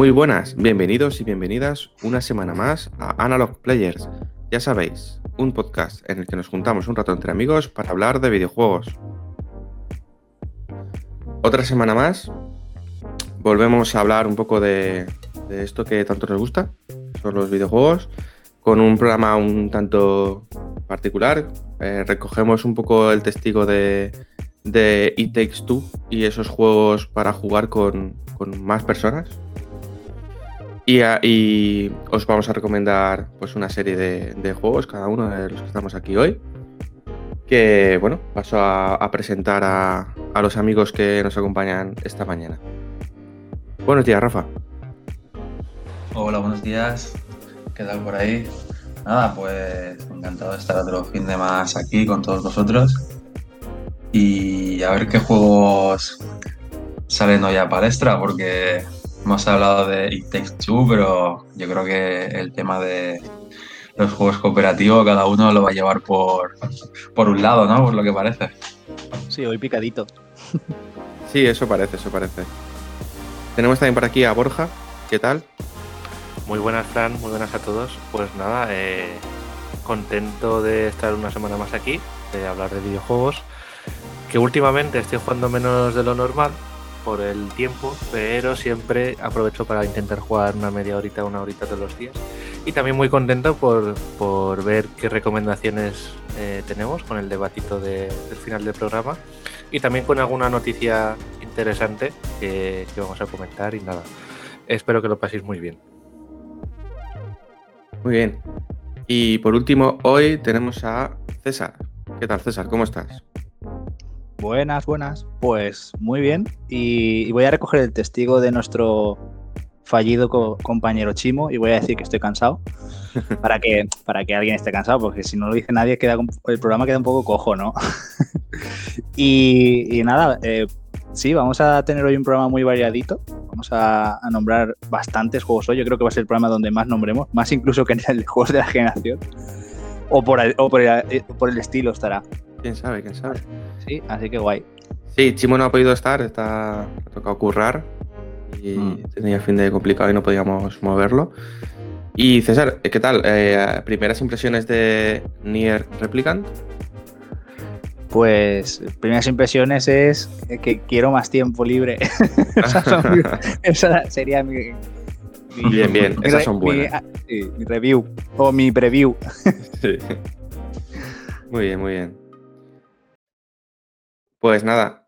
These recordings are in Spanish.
Muy buenas, bienvenidos y bienvenidas una semana más a Analog Players. Ya sabéis, un podcast en el que nos juntamos un rato entre amigos para hablar de videojuegos. Otra semana más, volvemos a hablar un poco de, esto que tanto nos gusta, son los videojuegos, con un programa un tanto particular. Eh, recogemos un poco el testigo de, de It Takes Two y esos juegos para jugar con, con más personas, y, os vamos a recomendar pues una serie de, juegos, cada uno de los que estamos aquí hoy. Que bueno, paso a, presentar a, los amigos que nos acompañan esta mañana. Buenos días, Rafa. Hola, buenos días. ¿Qué tal por ahí? Nada, pues encantado de estar otro fin de más aquí con todos vosotros. Y a ver qué juegos salen hoy a palestra, porque Hemos hablado de It Takes Two, pero yo creo que el tema de los juegos cooperativos, cada uno lo va a llevar por, por un lado, ¿no? Por lo que parece. Sí, hoy picadito. Sí, eso parece, eso parece. Tenemos también por aquí a Borja. ¿Qué tal? Muy buenas, Fran. Muy buenas a todos. Pues nada, eh, contento de estar una semana más aquí, de hablar de videojuegos. Que últimamente estoy jugando menos de lo normal, por el tiempo, pero siempre aprovecho para intentar jugar una media horita, una horita todos los días. Y también muy contento por, por ver qué recomendaciones eh, tenemos con el debatito del final del programa y también con alguna noticia interesante que, que vamos a comentar y nada. Espero que lo paséis muy bien. Muy bien. Y por último, hoy tenemos a César. ¿Qué tal, César? ¿Cómo estás? Buenas, buenas. Pues muy bien. Y, voy a recoger el testigo de nuestro fallido compañero Chimo y voy a decir que estoy cansado para que, para que alguien esté cansado, porque si no lo dice nadie, queda, el programa queda un poco cojo, ¿no? y, nada, eh, sí, vamos a tener hoy un programa muy variadito. Vamos a, nombrar bastantes juegos hoy. Yo creo que va a ser el programa donde más nombremos, más incluso que en el juegos de la generación. O por o por el, por el estilo estará. Quién sabe, quién sabe. Sí, así que guay. Sí, Chimo no ha podido estar, está ha tocado currar y mm. tenía fin de complicado y no podíamos moverlo. Y César, ¿qué tal? Eh, primeras impresiones de Nier Replicant. Pues primeras impresiones es que quiero más tiempo libre. esa, sería mi, Bien, bien, esas son buenas. Ah, mi review o mi preview. sí. Muy bien, muy bien. Pues nada,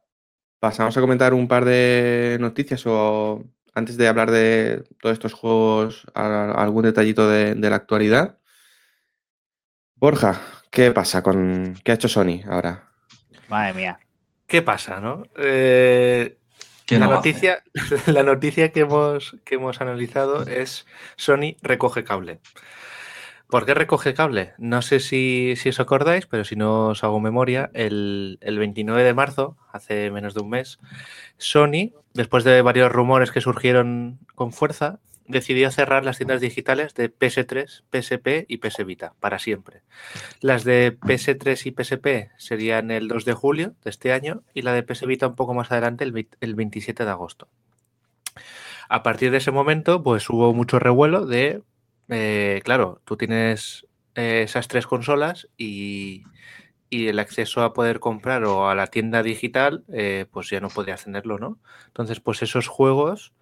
pasamos a comentar un par de noticias o antes de hablar de todos estos juegos, algún detallito de, la actualidad. Borja, ¿qué pasa con qué ha hecho Sony ahora? Madre mía. ¿Qué pasa, no? Eh, la, noticia, la noticia que hemos, que hemos analizado es Sony recoge cable. ¿Por qué recoge cable? No sé si, os acordáis, pero si no os hago memoria, el, 29 de marzo, hace menos de un mes, Sony, después de varios rumores que surgieron con fuerza, decidió cerrar las tiendas digitales de PS3, PSP y PS Vita para siempre. Las de PS3 y PSP serían el 2 de julio de este año y la de PS Vita un poco más adelante, el, el 27 de agosto. A partir de ese momento, pues hubo mucho revuelo de eh, claro, tú tienes eh, esas tres consolas y, el acceso a poder comprar o a la tienda digital, eh, pues ya no podrías tenerlo, ¿no? Entonces, pues esos juegos,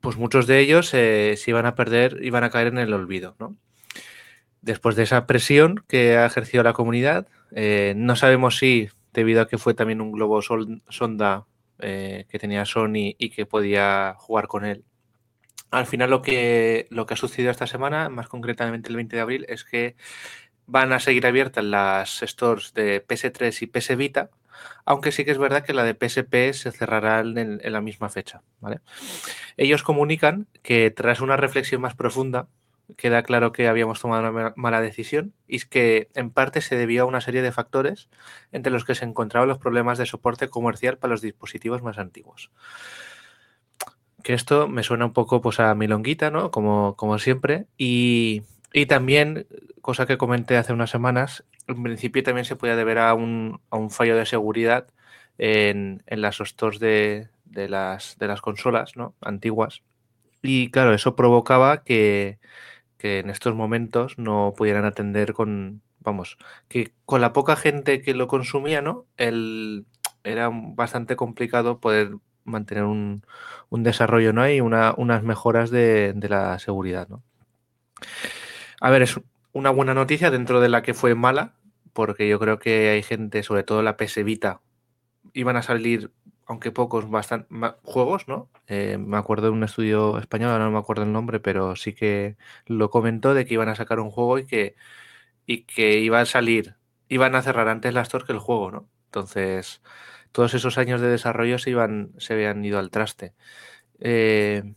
pues muchos de ellos se iban a perder, iban a caer en el olvido, ¿no? Después de esa presión que ha ejercido la comunidad, no sabemos si, debido a que fue también un globo sonda que tenía Sony y que podía jugar con él, al final lo que, lo que ha sucedido esta semana, más concretamente el 20 de abril, es que van a seguir abiertas las stores de PS3 y PS Vita, aunque sí que es verdad que la de PSP se cerrará en, la misma fecha. Ellos comunican que tras una reflexión más profunda, queda claro que habíamos tomado una mala decisión y que en parte se debió a una serie de factores entre los que se encontraban los problemas de soporte comercial para los dispositivos más antiguos. Que esto me suena un poco pues, a milonguita, ¿no? Como, como siempre. Y, y también, cosa que comenté hace unas semanas, en principio también se podía deber a un, fallo de seguridad en, las stores de, las, de las consolas ¿no? antiguas. Y claro, eso provocaba que, en estos momentos no pudieran atender con, vamos, que con la poca gente que lo consumía, ¿no? El, era bastante complicado poder mantener un, desarrollo, ¿no? Y una, unas mejoras de, de la seguridad, ¿no? A ver, es una buena noticia dentro de la que fue mala, porque yo creo que hay gente, sobre todo la PS Vita, iban a salir, aunque pocos, bastante juegos, ¿no? Eh, me acuerdo de un estudio español, no me acuerdo el nombre, pero sí que lo comentó de que iban a sacar un juego y que, y que iba a salir, iban a cerrar antes la store que el juego, ¿no? Entonces, todos esos años de desarrollo se, iban, se habían ido al traste. Eh,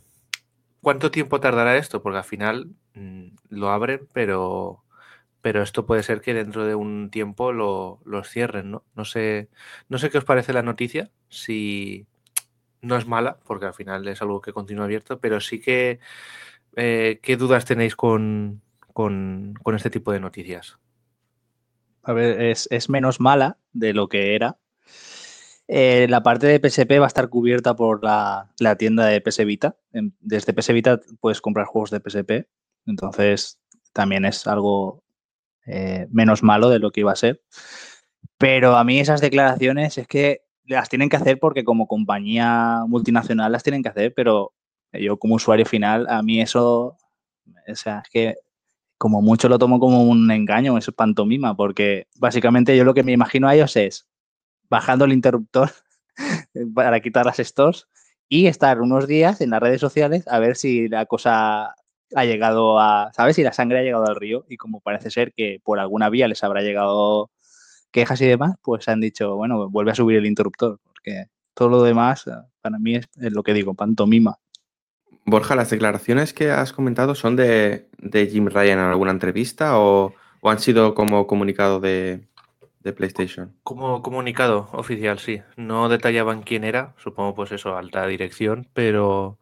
¿Cuánto tiempo tardará esto? Porque al final mm, lo abren, pero, pero esto puede ser que dentro de un tiempo lo, los cierren, ¿no? No sé, no sé qué os parece la noticia, si no es mala, porque al final es algo que continúa abierto, pero sí que eh, qué dudas tenéis con, con, este tipo de noticias. A ver, es, es menos mala de lo que era, eh, la parte de PSP va a estar cubierta por la, tienda de PS Vita. Desde PS Vita puedes comprar juegos de PSP. Entonces, también es algo eh, menos malo de lo que iba a ser. Pero a mí esas declaraciones es que las tienen que hacer porque como compañía multinacional las tienen que hacer, pero yo como usuario final, a mí eso, o sea, es que como mucho lo tomo como un engaño, es pantomima, porque básicamente yo lo que me imagino a ellos es, bajando el interruptor para quitar las stores y estar unos días en las redes sociales a ver si la cosa ha llegado a, ¿sabes? Si la sangre ha llegado al río y como parece ser que por alguna vía les habrá llegado quejas y demás, pues han dicho, bueno, vuelve a subir el interruptor, porque todo lo demás para mí es, lo que digo, pantomima. Borja, ¿las declaraciones que has comentado son de, Jim Ryan en alguna entrevista o han sido como comunicado de, de PlayStation. Como comunicado oficial, sí. No detallaban quién era, supongo pues eso, alta dirección, pero,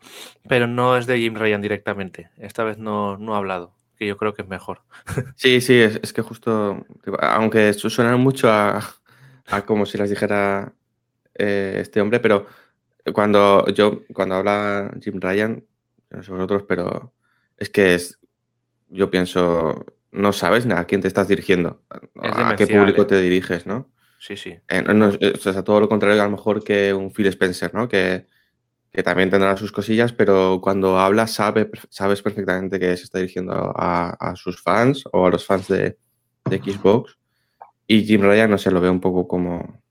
pero no es de Jim Ryan directamente. Esta vez no, no ha hablado, que yo creo que es mejor. Sí, sí, es, que justo, aunque suenan mucho a, como si las dijera eh, este hombre, pero cuando yo, cuando habla Jim Ryan, no sé vosotros, pero es que es, yo pienso, no sabes a quién te estás dirigiendo, a qué público ¿eh? te diriges, ¿no? Sí, sí. Eh, o sea, todo lo contrario a lo mejor que un Phil Spencer, ¿no? Que, también tendrá sus cosillas, pero cuando habla sabe, sabes perfectamente que se está dirigiendo a, sus fans o a los fans de, Xbox. Y Jim Ryan, no sé, lo veo un poco como...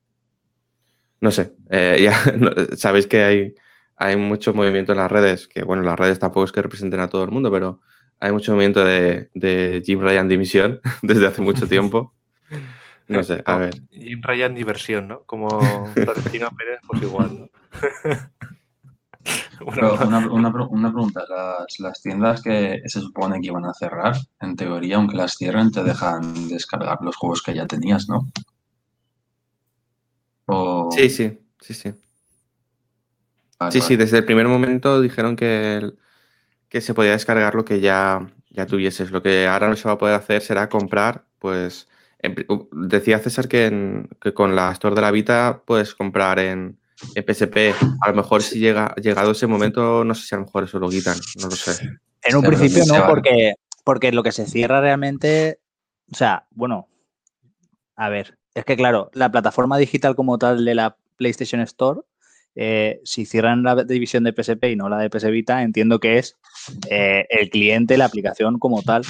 No sé, eh, ya sabéis que hay, hay mucho movimiento en las redes, que bueno, las redes tampoco es que representen a todo el mundo, pero hay mucho movimiento de, Jim Ryan dimisión desde hace mucho tiempo. No sé, a ver. Jim Ryan diversión, ¿no? Como Florentino Pérez, pues igual, ¿no? una, pregunta, las, tiendas que se supone que iban a cerrar, en teoría, aunque las cierren, te dejan descargar los juegos que ya tenías, ¿no? Sí, sí, sí, sí. sí, sí, desde el primer momento dijeron que que se podía descargar lo que ya, ya tuvieses. Lo que ahora no se va a poder hacer será comprar, pues, decía César que, con la Store de la Vita puedes comprar en, PSP. A lo mejor si llega llegado ese momento, no sé si a lo mejor eso lo quitan, no lo sé. En un principio no, porque, porque lo que se cierra realmente, o sea, bueno, a ver, es que claro, la plataforma digital como tal de la PlayStation Store eh, si cierran la división de PSP y no la de PS Vita, entiendo que es eh, el cliente, la aplicación como tal,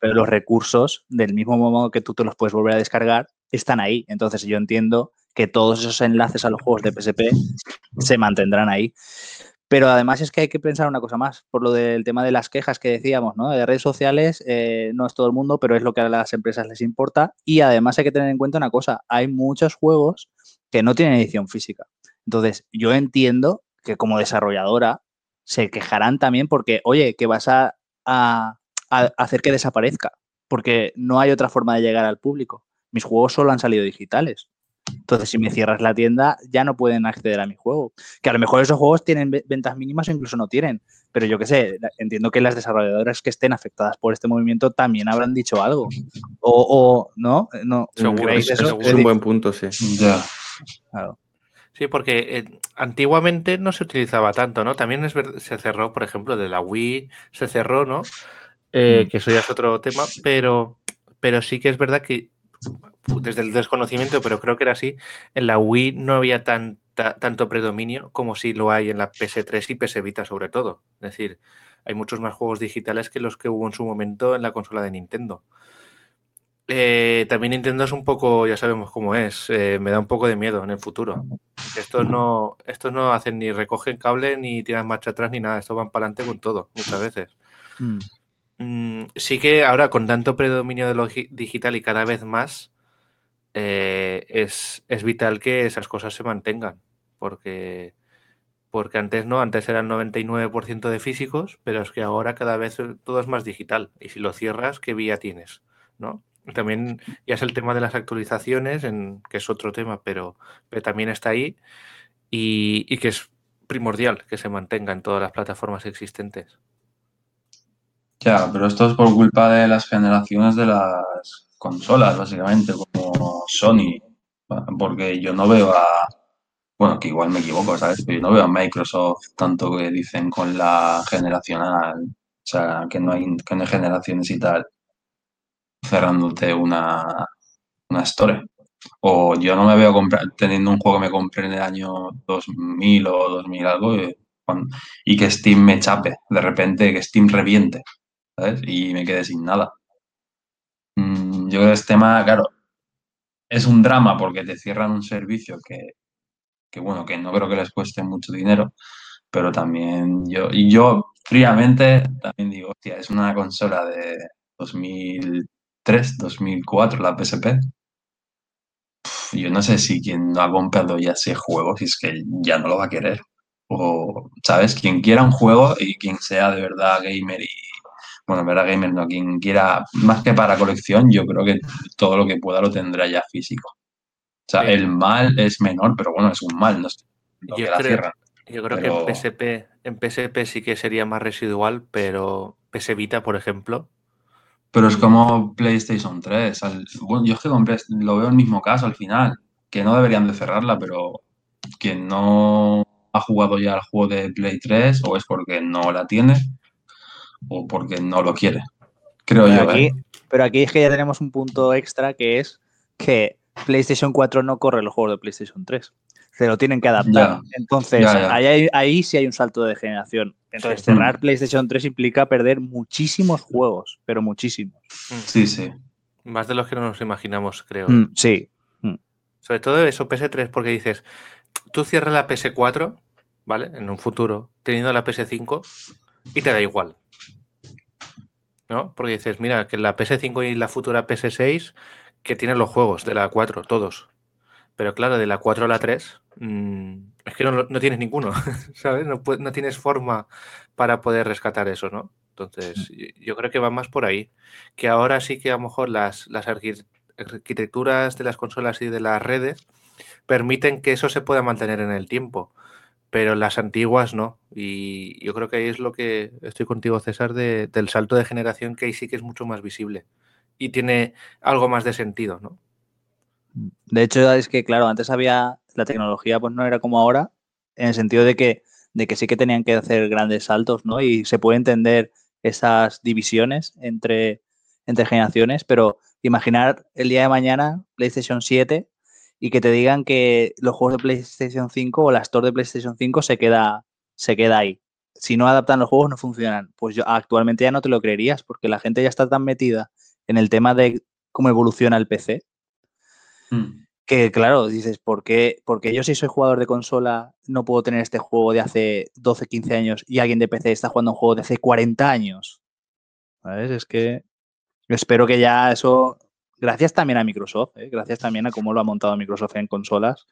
pero los recursos, del mismo modo que tú te los puedes volver a descargar, están ahí. Entonces yo entiendo que todos esos enlaces a los juegos de PSP se mantendrán ahí. Pero además es que hay que pensar una cosa más, por lo del tema de las quejas que decíamos, ¿no? De redes sociales, eh, no es todo el mundo, pero es lo que a las empresas les importa. Y además hay que tener en cuenta una cosa, hay muchos juegos que no tienen edición física. Entonces, yo entiendo que como desarrolladora se quejarán también porque, oye, que vas a, hacer que desaparezca, porque no hay otra forma de llegar al público. Mis juegos solo han salido digitales. Entonces, si me cierras la tienda, ya no pueden acceder a mi juego. Que a lo mejor esos juegos tienen ventas mínimas o incluso no tienen. Pero yo qué sé, entiendo que las desarrolladoras que estén afectadas por este movimiento también habrán dicho algo. O, ¿no? no Seguro, es, eso? es un buen punto, sí. Ya. Claro. Sí, porque eh, antiguamente no se utilizaba tanto, ¿no? También es se cerró, por ejemplo, de la Wii se cerró, ¿no? Eh, mm. que eso ya es otro tema, pero, pero sí que es verdad que desde el desconocimiento, pero creo que era así, en la Wii no había tanta, tanto predominio como si lo hay en la PS3 y PS Vita sobre todo. Es decir, hay muchos más juegos digitales que los que hubo en su momento en la consola de Nintendo. Eh, también Nintendo es un poco, ya sabemos cómo es, eh, me da un poco de miedo en el futuro. Estos no, estos no hacen ni recogen cable, ni tiran marcha atrás, ni nada. Estos van para adelante con todo, muchas veces. Mm. Mm, sí que ahora, con tanto predominio de lo digital y cada vez más, eh, es, es, vital que esas cosas se mantengan. Porque, porque antes no, antes eran 99% de físicos, pero es que ahora cada vez todo es más digital. Y si lo cierras, ¿qué vía tienes? ¿No? También ya es el tema de las actualizaciones, en, que es otro tema, pero, también está ahí y, que es primordial que se mantenga en todas las plataformas existentes. Ya, pero esto es por culpa de las generaciones de las consolas, básicamente, como Sony, porque yo no veo a, bueno, que igual me equivoco, ¿sabes? Pero yo no veo a Microsoft tanto que dicen con la generacional, o sea, que no hay, que no hay generaciones y tal cerrándote una, una store. O yo no me veo comprar, teniendo un juego que me compré en el año 2000 o 2000 algo y, que Steam me chape, de repente que Steam reviente, ¿sabes? Y me quede sin nada. Mm, yo creo que este tema, claro, es un drama porque te cierran un servicio que, que, bueno, que no creo que les cueste mucho dinero, pero también yo, y yo fríamente también digo, hostia, es una consola de 2000 2004, la PSP. yo no sé si quien no ha comprado ya ese juego, si es que ya no lo va a querer. O, ¿sabes? Quien quiera un juego y quien sea de verdad gamer y. Bueno, verdad gamer no, quien quiera, más que para colección, yo creo que todo lo que pueda lo tendrá ya físico. O sea, el mal es menor, pero bueno, es un mal, no yo, creo, yo creo que en PSP, en PSP sí que sería más residual, pero PS Vita, por ejemplo, pero es como PlayStation 3. yo es que compré, lo veo el mismo caso al final, que no deberían de cerrarla, pero quien no ha jugado ya el juego de Play 3 o es porque no la tiene o porque no lo quiere. Creo yo. Aquí, ¿eh? Pero aquí es que ya tenemos un punto extra que es que PlayStation 4 no corre los juegos de PlayStation 3 se lo tienen que adaptar. Entonces, Ahí, sí hay un salto de generación. Entonces, cerrar PlayStation 3 implica perder muchísimos juegos, pero muchísimos. Mm. Sí, sí. Más de los que no nos imaginamos, creo. Mm, sí. Mm. Sobre todo eso, PS3, porque dices, tú cierras la PS4, ¿vale? En un futuro, teniendo la PS5, y te da igual. ¿No? Porque dices, mira, que la PS5 y la futura PS6, que tienen los juegos de la 4, todos. Pero claro, de la 4 a la 3, mm, es que no, tienes ninguno, ¿sabes? No, no, tienes forma para poder rescatar eso, ¿no? Entonces, mm. yo creo que va más por ahí. Que ahora sí que a lo mejor las, las arquitecturas de las consolas y de las redes permiten que eso se pueda mantener en el tiempo, pero las antiguas no. Y yo creo que ahí es lo que estoy contigo, César, del salto de generación, que ahí sí que es mucho más visible y tiene algo más de sentido, ¿no? De hecho, es que, claro, antes había, la tecnología pues no era como ahora, en el sentido de que, de que sí que tenían que hacer grandes saltos, ¿no? Y se puede entender esas divisiones entre, entre generaciones, pero imaginar el día de mañana PlayStation 7 y que te digan que los juegos de PlayStation 5 o la Store de PlayStation 5 se queda, se queda ahí. Si no adaptan los juegos no funcionan. Pues yo actualmente ya no te lo creerías porque la gente ya está tan metida en el tema de cómo evoluciona el PC Mm. Que claro, dices, ¿por qué? Porque yo si soy jugador de consola no puedo tener este juego de hace 12, 15 años y alguien de PC está jugando un juego de hace 40 años. ¿Sabes? Es que espero que ya eso, gracias también a Microsoft, ¿eh? gracias también a cómo lo ha montado Microsoft en consolas,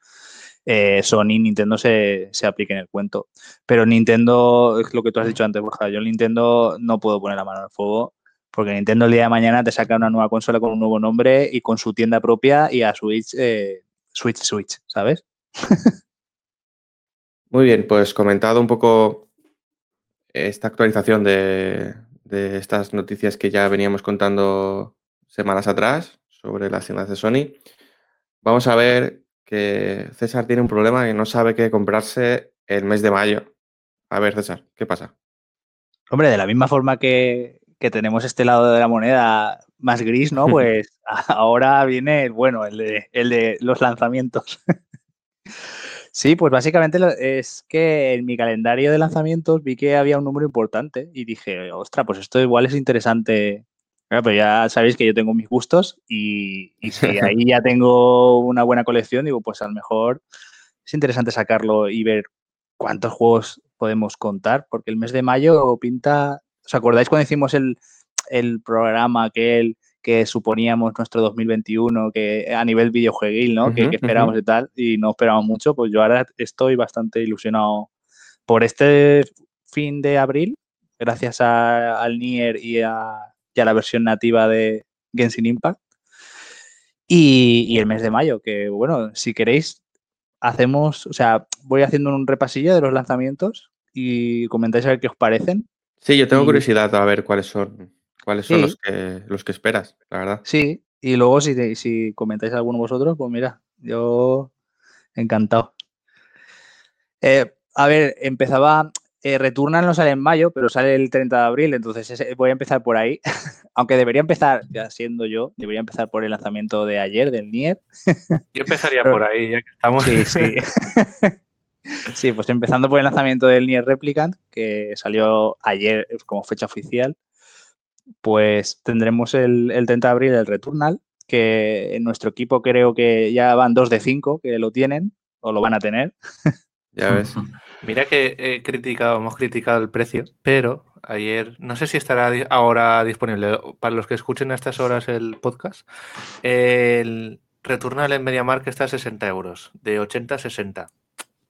eh, Sony, Nintendo se, se aplique en el cuento. Pero Nintendo, es lo que tú has dicho antes, Borja, yo Nintendo no puedo poner la mano al fuego porque Nintendo el día de mañana te saca una nueva consola con un nuevo nombre y con su tienda propia y a Switch, eh, Switch, Switch, ¿sabes? Muy bien, pues comentado un poco esta actualización de, estas noticias que ya veníamos contando semanas atrás sobre las tiendas de Sony. Vamos a ver que César tiene un problema que no sabe qué comprarse el mes de mayo. A ver, César, ¿qué pasa? Hombre, de la misma forma que, que tenemos este lado de la moneda más gris, ¿no? Pues ahora viene, bueno, el de, el de los lanzamientos. sí, pues básicamente es que en mi calendario de lanzamientos vi que había un número importante y dije, ostra, pues esto igual es interesante. pero ya sabéis que yo tengo mis gustos y, y si ahí ya tengo una buena colección, digo, pues a lo mejor es interesante sacarlo y ver cuántos juegos podemos contar, porque el mes de mayo pinta ¿Os acordáis cuando hicimos el, programa aquel que suponíamos nuestro 2021, que a nivel videojueguil, ¿no? que, esperábamos y tal, y no esperábamos mucho, pues yo ahora estoy bastante ilusionado por este fin de abril, gracias al Nier y a, la versión nativa de Genshin Impact. Y, y, el mes de mayo, que bueno, si queréis, hacemos, o sea, voy haciendo un repasillo de los lanzamientos y comentáis a ver qué os parecen. Sí, yo tengo curiosidad a ver cuáles son, cuáles son los, que, los que esperas, la verdad. Sí, y luego si, si comentáis alguno vosotros, pues mira, yo encantado. Eh, a ver, empezaba, eh, Returnal no sale en mayo, pero sale el 30 de abril, entonces voy a empezar por ahí. Aunque debería empezar, ya siendo yo, debería empezar por el lanzamiento de ayer del Nier. Yo empezaría por ahí, ya que estamos. Sí, sí. Sí, pues empezando por el lanzamiento del Nier Replicant, que salió ayer como fecha oficial, pues tendremos el, 30 de abril el Returnal, que en nuestro equipo creo que ya van dos de cinco que lo tienen o lo van a tener. Ya ves. Mira que he criticado, hemos criticado el precio, pero ayer, no sé si estará ahora disponible para los que escuchen a estas horas el podcast. El Returnal en MediaMarkt está a 60 euros, de 80 a 60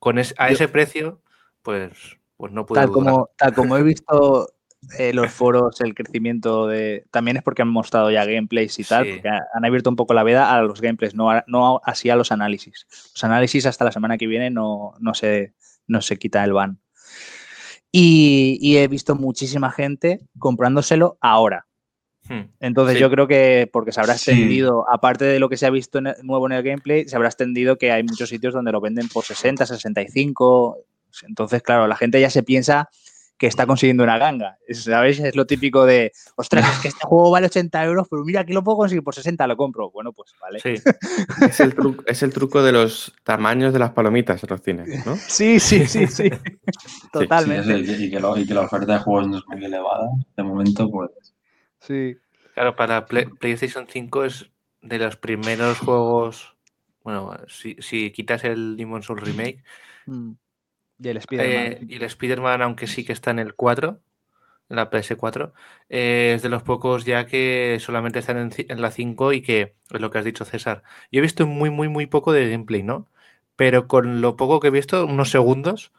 con a ese precio, pues, pues no puedo tal como Tal como he visto eh, los foros, el crecimiento de... También es porque han mostrado ya gameplays y tal, porque han abierto un poco la veda a los gameplays, no, no así a los análisis. Los análisis hasta la semana que viene no, no, se, no se quita el ban. Y, he visto muchísima gente comprándoselo ahora. Hmm. Entonces yo creo que porque se habrá extendido, aparte de lo que se ha visto nuevo en el gameplay, se habrá extendido que hay muchos sitios donde lo venden por 60, 65. Entonces, claro, la gente ya se piensa que está consiguiendo una ganga. ¿Sabéis? Es lo típico de, ostras, es que este juego vale 80 euros, pero mira, aquí lo puedo conseguir por 60, lo compro. Bueno, pues vale. Sí. es, el truco, es el truco de los tamaños de las palomitas en los cines, ¿no? Sí, sí, sí, sí. Totalmente. y, que la oferta de juegos no es muy elevada, de momento, pues Sí. Claro, para PlayStation 5 es de los primeros juegos. Bueno, si, quitas el Demon's Souls Remake. Mm. Y el Spider-Man. Eh, y el Spider-Man, aunque sí que está en el 4, en la PS4, eh, es de los pocos ya que solamente están en, la 5 y que es lo que has dicho, César. Yo he visto muy, muy, muy poco de gameplay, ¿no? Pero con lo poco que he visto, unos segundos,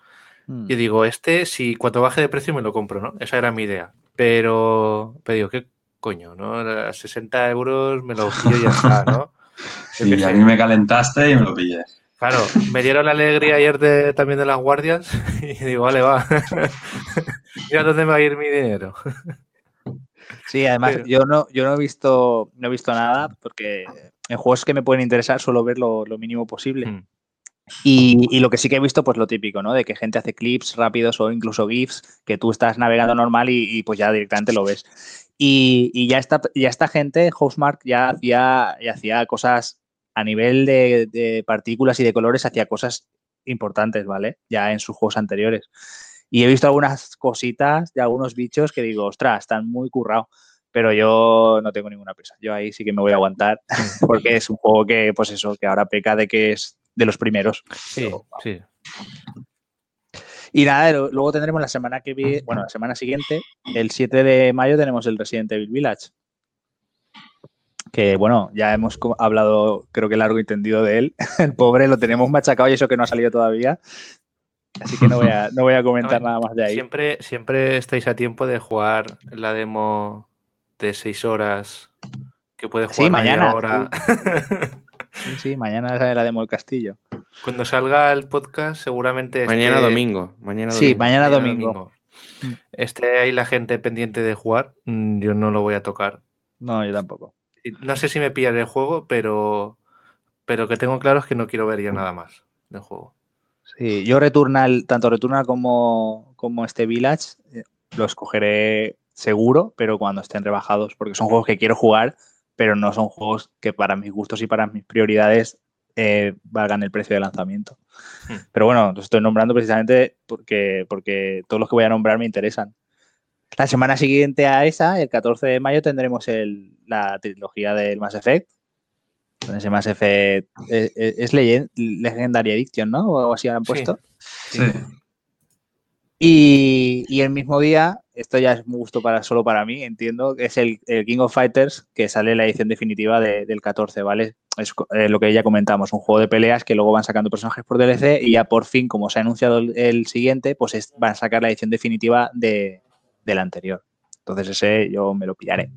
mm. y digo, este, si cuando baje de precio me lo compro, ¿no? Esa era mi idea. Pero, pero digo, ¿qué, coño, ¿no? A 60 euros me lo pillo y ya está, ¿no? Sí, a mí me calentaste y me lo pillé. Claro, me dieron la alegría ayer de, también de las guardias y digo, vale, va. ¿Y a dónde va a ir mi dinero? Sí, además yo no, yo no he visto, no he visto nada porque en juegos que me pueden interesar suelo ver lo, mínimo posible. Hmm. Y, lo que sí que he visto, pues lo típico, ¿no? De que gente hace clips rápidos o incluso GIFs que tú estás navegando normal y, y pues ya directamente lo ves. Y, ya, esta, ya esta gente, Housemark, ya hacía, ya hacía cosas a nivel de, partículas y de colores, hacía cosas importantes, ¿vale? Ya en sus juegos anteriores. Y he visto algunas cositas de algunos bichos que digo, ostras, están muy currados. pero yo no tengo ninguna prisa. Yo ahí sí que me voy a aguantar porque es un juego que, pues eso, que ahora peca de que es de los primeros. Sí, sí. Y nada, luego tendremos la semana que viene, bueno, la semana siguiente, el 7 de mayo tenemos el Resident Evil Village. Que bueno, ya hemos hablado, creo que largo y tendido de él. El pobre lo tenemos machacado y eso que no ha salido todavía. Así que no voy a, no voy a comentar nada más de ahí. Siempre, siempre estáis a tiempo de jugar la demo de 6 horas que puede jugar sí, mañana. Sí, sí, mañana sale la demo del castillo. Cuando salga el podcast, seguramente. Mañana domingo. Mañana Sí, mañana, domingo. Esté ahí la gente pendiente de jugar. Mm, yo no lo voy a tocar. No, yo tampoco. No sé si me pillaré el juego, pero, pero que tengo claro es que no quiero ver ya nada más del juego. Sí, yo Returnal, tanto Returnal como, como este Village, eh, los cogeré seguro, pero cuando estén rebajados, porque son juegos que quiero jugar, pero no son juegos que para mis gustos y para mis prioridades eh, valgan el precio de lanzamiento. Hmm. Pero bueno, los estoy nombrando precisamente porque, porque todos los que voy a nombrar me interesan. La semana siguiente a esa, el 14 de mayo, tendremos la trilogía del Mass Effect. Ese Mass Effect eh, eh, es, Legendary Edition, ¿no? O algo así han puesto. sí. Y, el mismo día, esto ya es muy gusto para, solo para mí, entiendo, que es el, King of Fighters, que sale la edición definitiva del 14, ¿vale? Es eh, lo que ya comentamos, un juego de peleas que luego van sacando personajes por DLC y ya por fin, como se ha anunciado el, siguiente, pues van a sacar la edición definitiva de, del anterior. Entonces ese yo me lo pillaré.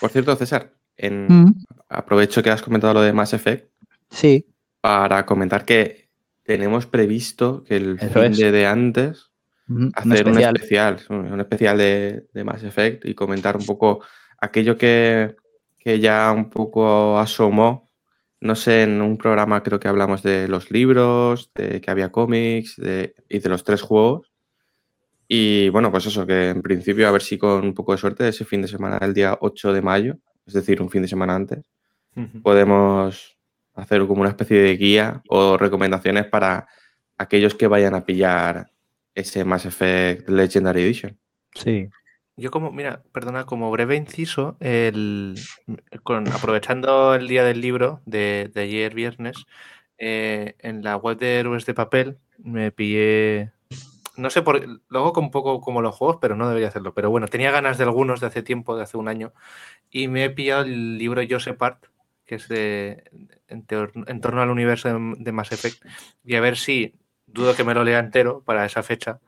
Por cierto, César, en, aprovecho que has comentado lo de Mass Effect. Sí. Para comentar que tenemos previsto que el fin de antes hacer un especial, un especial, de, Mass Effect y comentar un poco aquello que, ya un poco asomó. No sé, en un programa creo que hablamos de los libros, de que había cómics y de los tres juegos. Y bueno, pues eso, que en principio a ver si con un poco de suerte ese fin de semana, el día 8 de mayo, es decir, un fin de semana antes, podemos hacer como una especie de guía o recomendaciones para aquellos que vayan a pillar ese Mass Effect Legendary Edition. Sí. Yo como, mira, perdona, como breve inciso, el, con, aprovechando el día del libro de, ayer viernes, eh, en la web de Héroes de Papel me pillé, no sé, por, lo hago un poco como los juegos, pero no debería hacerlo. Pero bueno, tenía ganas de algunos de hace tiempo, de hace un año, y me he pillado el libro Joseph Art, que es de en, torno al universo de, de Mass Effect, y a ver si dudo que me lo lea entero para esa fecha,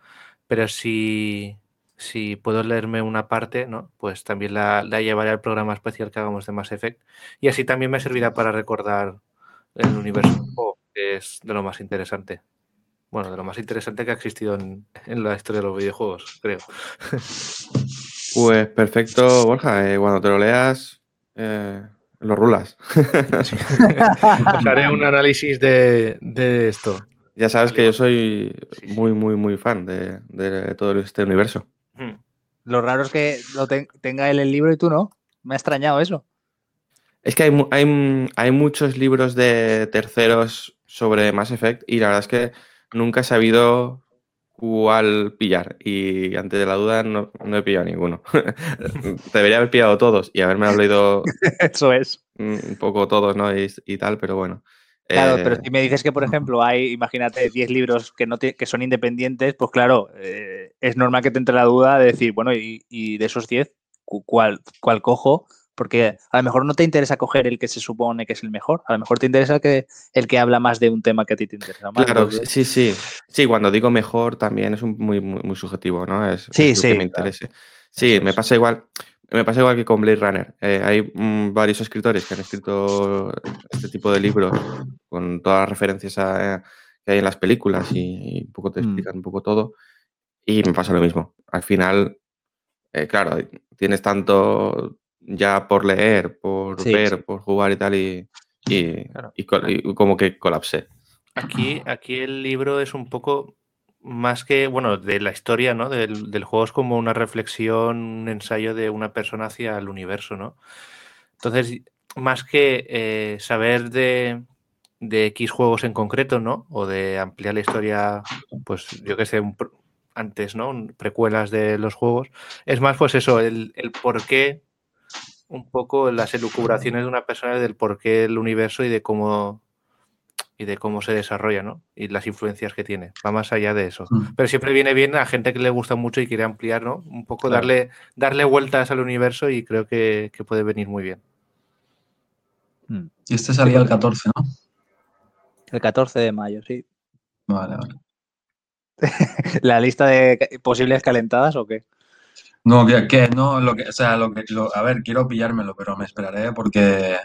pero si, si puedo leerme una parte, ¿no? pues también la, llevaré al programa especial que hagamos de Mass Effect. Y así también me servirá para recordar el universo, que es de lo más interesante. Bueno, de lo más interesante que ha existido en, la historia de los videojuegos, creo. Pues perfecto, Borja. Eh, cuando te lo leas, eh, lo rulas. haré un análisis de, de esto. Ya sabes que yo soy muy, muy, muy fan de, todo este universo. Lo raro es que lo tenga él el libro y tú no. Me ha extrañado eso. Es que hay, hay, hay, muchos libros de terceros sobre Mass Effect y la verdad es que nunca he sabido cuál pillar. Y ante la duda no, he pillado ninguno. Debería haber pillado todos y haberme leído. Eso es. Un poco todos, ¿no? y tal, pero bueno. Claro, pero eh, si me dices que, por ejemplo, hay, imagínate, 10 libros que, no que son independientes, pues claro, eh, es normal que te entre la duda de decir, bueno, y, de esos 10, ¿cuál, ¿cuál cojo? Porque a lo mejor no te interesa coger el que se supone que es el mejor, a lo mejor te interesa que, el que habla más de un tema que a ti te interesa más. Claro, sí, sí. Sí, cuando digo mejor también es muy, muy, subjetivo, ¿no? Es, sí, sí. Que me interese. Sí, me pasa igual. Me pasa igual que con Blade Runner. Eh, hay mm, varios escritores que han escrito este tipo de libros con todas las referencias a, que hay en las películas y, un poco te mm. explican un poco todo. Y me pasa lo mismo. Al final, eh, claro, tienes tanto ya por leer, por ver, por jugar y tal, y, y, como que colapsé. Aquí, aquí el libro es un poco más que, bueno, de la historia, ¿no? Del, juego es como una reflexión, un ensayo de una persona hacia el universo, ¿no? Entonces, más que eh, saber de, de, X juegos en concreto, ¿no? O de ampliar la historia, pues yo que sé, antes, ¿no? Precuelas de los juegos, es más, pues eso, el, el por qué un poco las elucubraciones de una persona del por qué el universo y de cómo y de cómo se desarrolla, ¿no? Y las influencias que tiene. Va más allá de eso. Mm. Pero siempre viene bien a gente que le gusta mucho y quiere ampliar, ¿no? Un poco darle, darle vueltas al universo y creo que, puede venir muy bien. Mm. Y este salía el 14, ¿no? El 14 de mayo, sí. Vale, vale. ¿La lista de posibles calentadas o qué? No, que, no, lo que, o sea, lo que, a ver, quiero pillármelo, pero me esperaré porque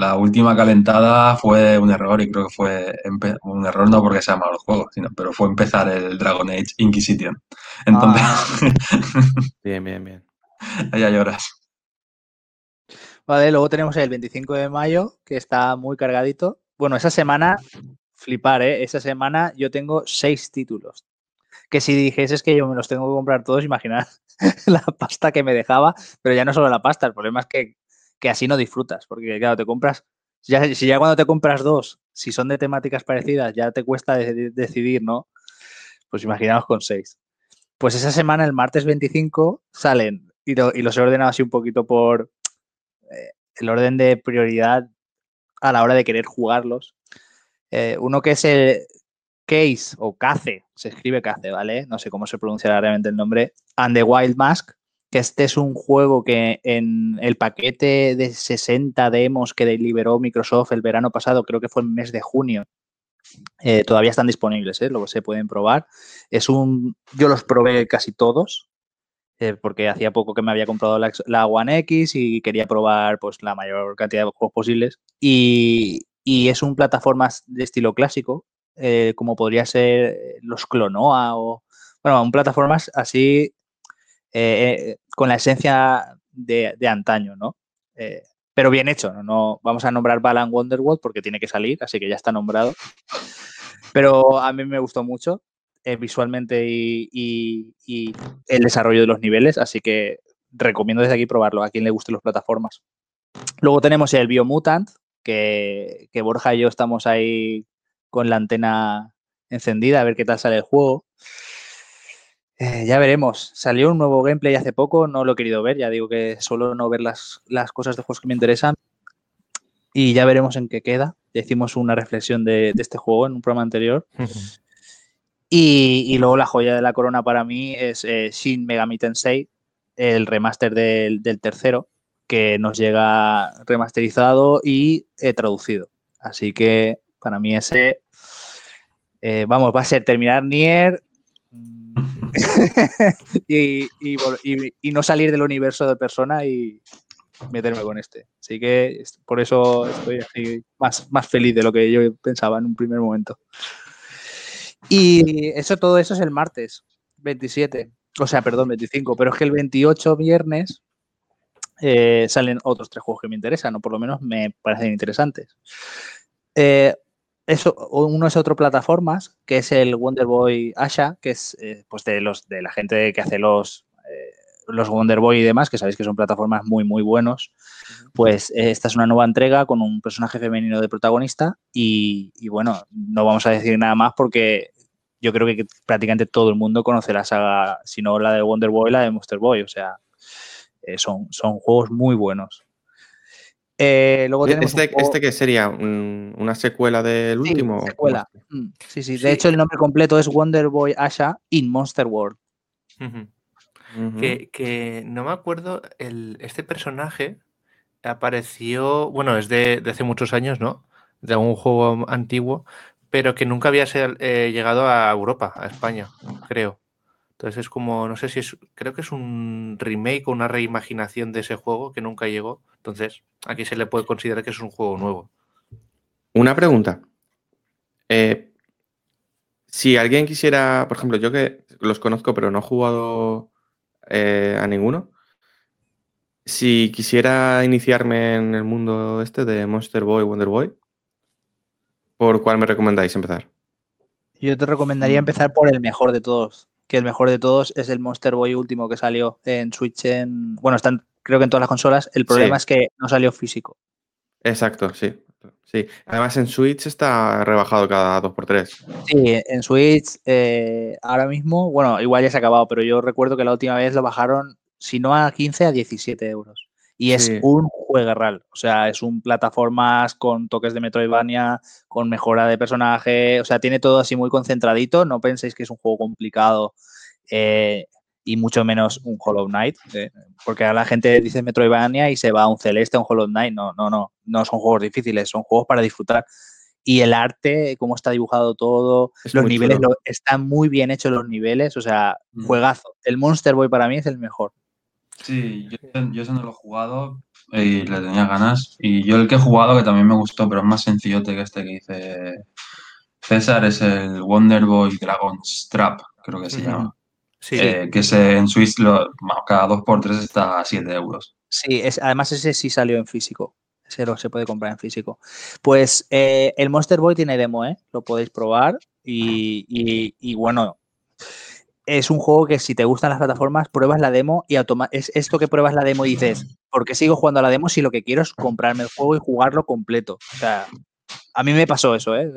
la última calentada fue un error y creo que fue un error no porque sea malo el juego, sino, pero fue empezar el Dragon Age Inquisition. Entonces. Ah. bien, bien, bien. Allá lloras. Vale, luego tenemos el 25 de mayo, que está muy cargadito. Bueno, esa semana, flipar, ¿eh? Esa semana yo tengo seis títulos. Que si dijeses que yo me los tengo que comprar todos, imaginar la pasta que me dejaba, pero ya no solo la pasta, el problema es que que así no disfrutas, porque claro, te compras, ya, si ya cuando te compras dos, si son de temáticas parecidas, ya te cuesta decidir, ¿no? Pues imaginaos con seis. Pues esa semana, el martes 25, salen, y, los he ordenado así un poquito por eh, el orden de prioridad a la hora de querer jugarlos. Eh, uno que es el Case o Cace, se escribe Cace, ¿vale? No sé cómo se pronuncia realmente el nombre. And the Wild Mask, que este es un juego que en el paquete de 60 demos que liberó Microsoft el verano pasado, creo que fue en mes de junio, eh, todavía están disponibles, ¿eh? luego se pueden probar. Es un, yo los probé casi todos, eh, porque hacía poco que me había comprado la, One X y quería probar pues, la mayor cantidad de juegos posibles. Y, y es un plataforma de estilo clásico, eh, como podría ser los Clonoa o, bueno, un plataformas así eh, con la esencia de, antaño, ¿no? Eh, pero bien hecho, ¿no? Vamos a nombrar Balan Wonderworld porque tiene que salir, así que ya está nombrado. Pero a mí me gustó mucho eh, visualmente y, el desarrollo de los niveles, así que recomiendo desde aquí probarlo a quien le gusten las plataformas. Luego tenemos el Biomutant, que, que Borja y yo estamos ahí con la antena encendida a ver qué tal sale el juego. Eh, ya veremos. Salió un nuevo gameplay hace poco, no lo he querido ver, ya digo que solo no ver las, cosas de juegos que me interesan. Y ya veremos en qué queda. Ya hicimos una reflexión de, este juego en un programa anterior. y, luego la joya de la corona para mí es eh, Shin Megami Tensei, el remaster del, tercero, que nos llega remasterizado y eh, traducido. Así que para mí ese, vamos, va a ser terminar Nier, y, no salir del universo de persona y meterme con este. Así que por eso estoy más, más feliz de lo que yo pensaba en un primer momento. Y eso, todo eso es el martes 27, o sea, perdón, 25, pero es que el 28 viernes eh, salen otros tres juegos que me interesan, o por lo menos me parecen interesantes. Eh, uno es otro plataformas, que es el Wonder Boy Asha, que es eh, pues de los de la gente que hace los eh, los Wonder Boy y demás, que sabéis que son plataformas muy muy buenos. Pues eh, esta es una nueva entrega con un personaje femenino de protagonista y, bueno, no vamos a decir nada más porque yo creo que prácticamente todo el mundo conoce la saga, si no la de Wonder Boy, la de Monster Boy, o sea, son, son juegos muy buenos. Eh, luego e-, este, ¿Este que sería? ¿Una secuela del último? Secuela. Mm, sí, sí, De hecho, el nombre completo es Wonder Boy Asha in Monster World. que, no me acuerdo, el, este personaje apareció, bueno, es de, hace muchos años, ¿no? De un juego antiguo, pero que nunca había eh, llegado a Europa, a España, creo. Entonces es como, no sé si es, creo que es un remake o una reimaginación de ese juego que nunca llegó. Entonces, aquí se le puede considerar que es un juego nuevo. Una pregunta. Eh, si alguien quisiera, por ejemplo, yo que los conozco pero no he jugado eh, a ninguno, si quisiera iniciarme en el mundo este de Monster Boy, Wonder Boy, ¿por cuál me recomendáis empezar? Yo te recomendaría empezar por el mejor de todos, que el mejor de todos es el Monster Boy último que salió en Switch en. Bueno, están creo que en todas las consolas. El problema es que no salió físico. Exacto, sí. Sí. Además en Switch está rebajado cada 2x3. Sí, en Switch eh, ahora mismo, bueno, igual ya se ha acabado, pero yo recuerdo que la última vez lo bajaron, si no a 15, a 17 euros. Y es un juegarral. O sea, es un plataformas con toques de Metroidvania, con mejora de personaje. O sea, tiene todo así muy concentradito. No penséis que es un juego complicado. Eh, y mucho menos un Hollow Knight, eh, porque a la gente dice Metroidvania y se va a un Celeste, a un Hollow Knight, no, no, no, no son juegos difíciles, son juegos para disfrutar. Y el arte, cómo está dibujado todo, los niveles, están muy bien hechos los niveles, o sea, mm. juegazo. El Monster Boy para mí es el mejor. Sí, yo, yo no lo he jugado y le tenía ganas. Y yo el que he jugado, que también me gustó, pero es más sencillote que este que dice César, es el Wonder Boy Dragon's Trap, creo que se llama. Sí. Eh, que se, en Swiss lo, cada 2x3 está a 7 euros. Sí, es, además ese sí salió en físico. Ese lo se puede comprar en físico. Pues eh, el Monster Boy tiene demo, ¿eh? Lo podéis probar. Y, y, bueno, es un juego que si te gustan las plataformas, pruebas la demo y es esto que pruebas la demo y dices, ¿por qué sigo jugando a la demo si lo que quiero es comprarme el juego y jugarlo completo? O sea, a mí me pasó eso, ¿eh?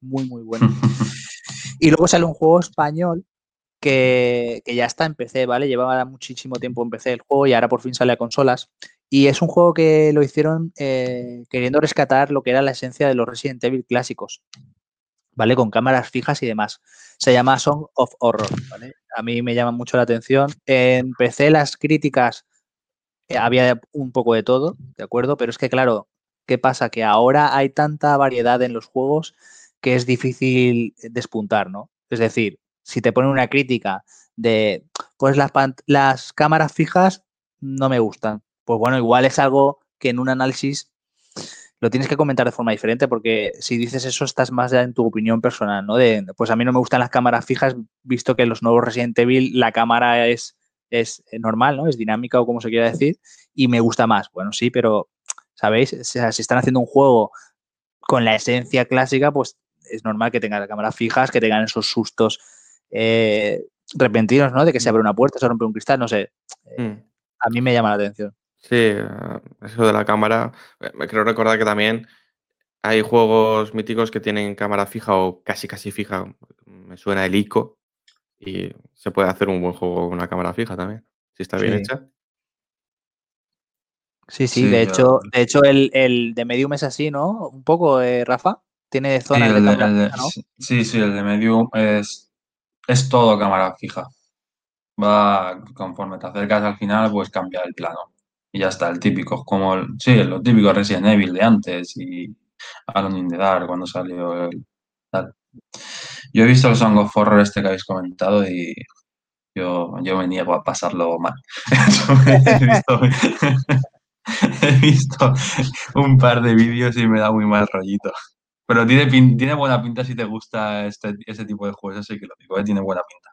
muy, muy bueno. y luego sale un juego español que, ya está en PC, ¿vale? Llevaba muchísimo tiempo en PC el juego y ahora por fin sale a consolas. Y es un juego que lo hicieron eh, queriendo rescatar lo que era la esencia de los Resident Evil clásicos, ¿vale? Con cámaras fijas y demás. Se llama Song of Horror, ¿vale? A mí me llama mucho la atención. En PC las críticas eh, había un poco de todo, ¿de acuerdo? Pero es que, claro, ¿qué pasa? Que ahora hay tanta variedad en los juegos que es difícil despuntar, ¿no? Es decir, si te ponen una crítica de, pues las, las cámaras fijas no me gustan, pues bueno, igual es algo que en un análisis lo tienes que comentar de forma diferente porque si dices eso estás más ya en tu opinión personal, ¿no? De, pues a mí no me gustan las cámaras fijas, visto que en los nuevos Resident Evil la cámara es, es normal, ¿no? Es dinámica o como se quiera decir, y me gusta más. Bueno, sí, pero, ¿sabéis? O sea, si están haciendo un juego con la esencia clásica, pues es normal que tengan las cámaras fijas, que tengan esos sustos eh, repentinos, ¿no? De que se abre una puerta, se rompe un cristal, no sé. Eh, mm. A mí me llama la atención. Sí, eh, eso de la cámara. Me quiero recordar que también hay juegos míticos que tienen cámara fija o casi casi fija. Me suena el ICO y se puede hacer un buen juego con una cámara fija también, si está bien hecha. Sí, sí, de hecho, de hecho el, de Medium es así, ¿no? Un poco, Rafa. Tiene zonas de, cámara Sí, sí, el de Medium es es todo cámara fija. Va conforme te acercas al final, pues cambia el plano. Ya está, el típico, como el, sí, lo típico Resident Evil de antes y Alone in the Dark cuando salió el Yo he visto el Song of Horror este que habéis comentado y yo, yo me niego a pasarlo mal. he, visto, un par de vídeos y me da muy mal rollito. Pero tiene, tiene buena pinta si te gusta este, ese tipo de juegos, así que lo digo, ¿eh? tiene buena pinta.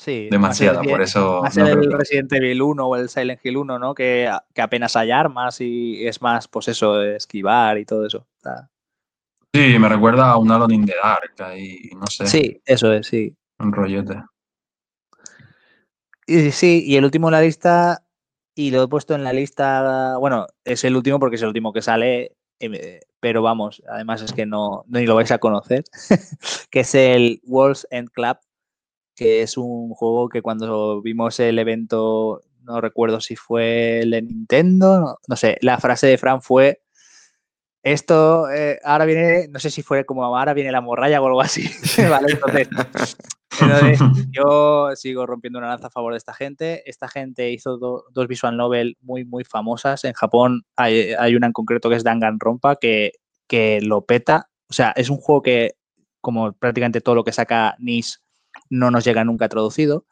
Sí. Demasiada, por eso. Más el Resident Evil 1 o el Silent Hill 1, ¿no? Que, que, apenas hay armas y es más, pues eso, esquivar y todo eso. Sí, me recuerda a un Alone in the Dark, ahí, no sé. Sí, eso es, sí. Un rollote. Y, sí, y el último en la lista, y lo he puesto en la lista, bueno, es el último porque es el último que sale, pero vamos, además es que no, ni lo vais a conocer, que es el World's End Club, que es un juego que cuando vimos el evento, no recuerdo si fue el de Nintendo, no, sé, la frase de Fran fue, esto eh, ahora viene, no sé si fue como ahora viene la morralla o algo así, ¿vale? Entonces, yo sigo rompiendo una lanza a favor de esta gente. Esta gente hizo dos visual novel muy, muy famosas. En Japón hay, una en concreto que es Danganronpa que, que lo peta. O sea, es un juego que, como prácticamente todo lo que saca NIS, no nos llega nunca traducido.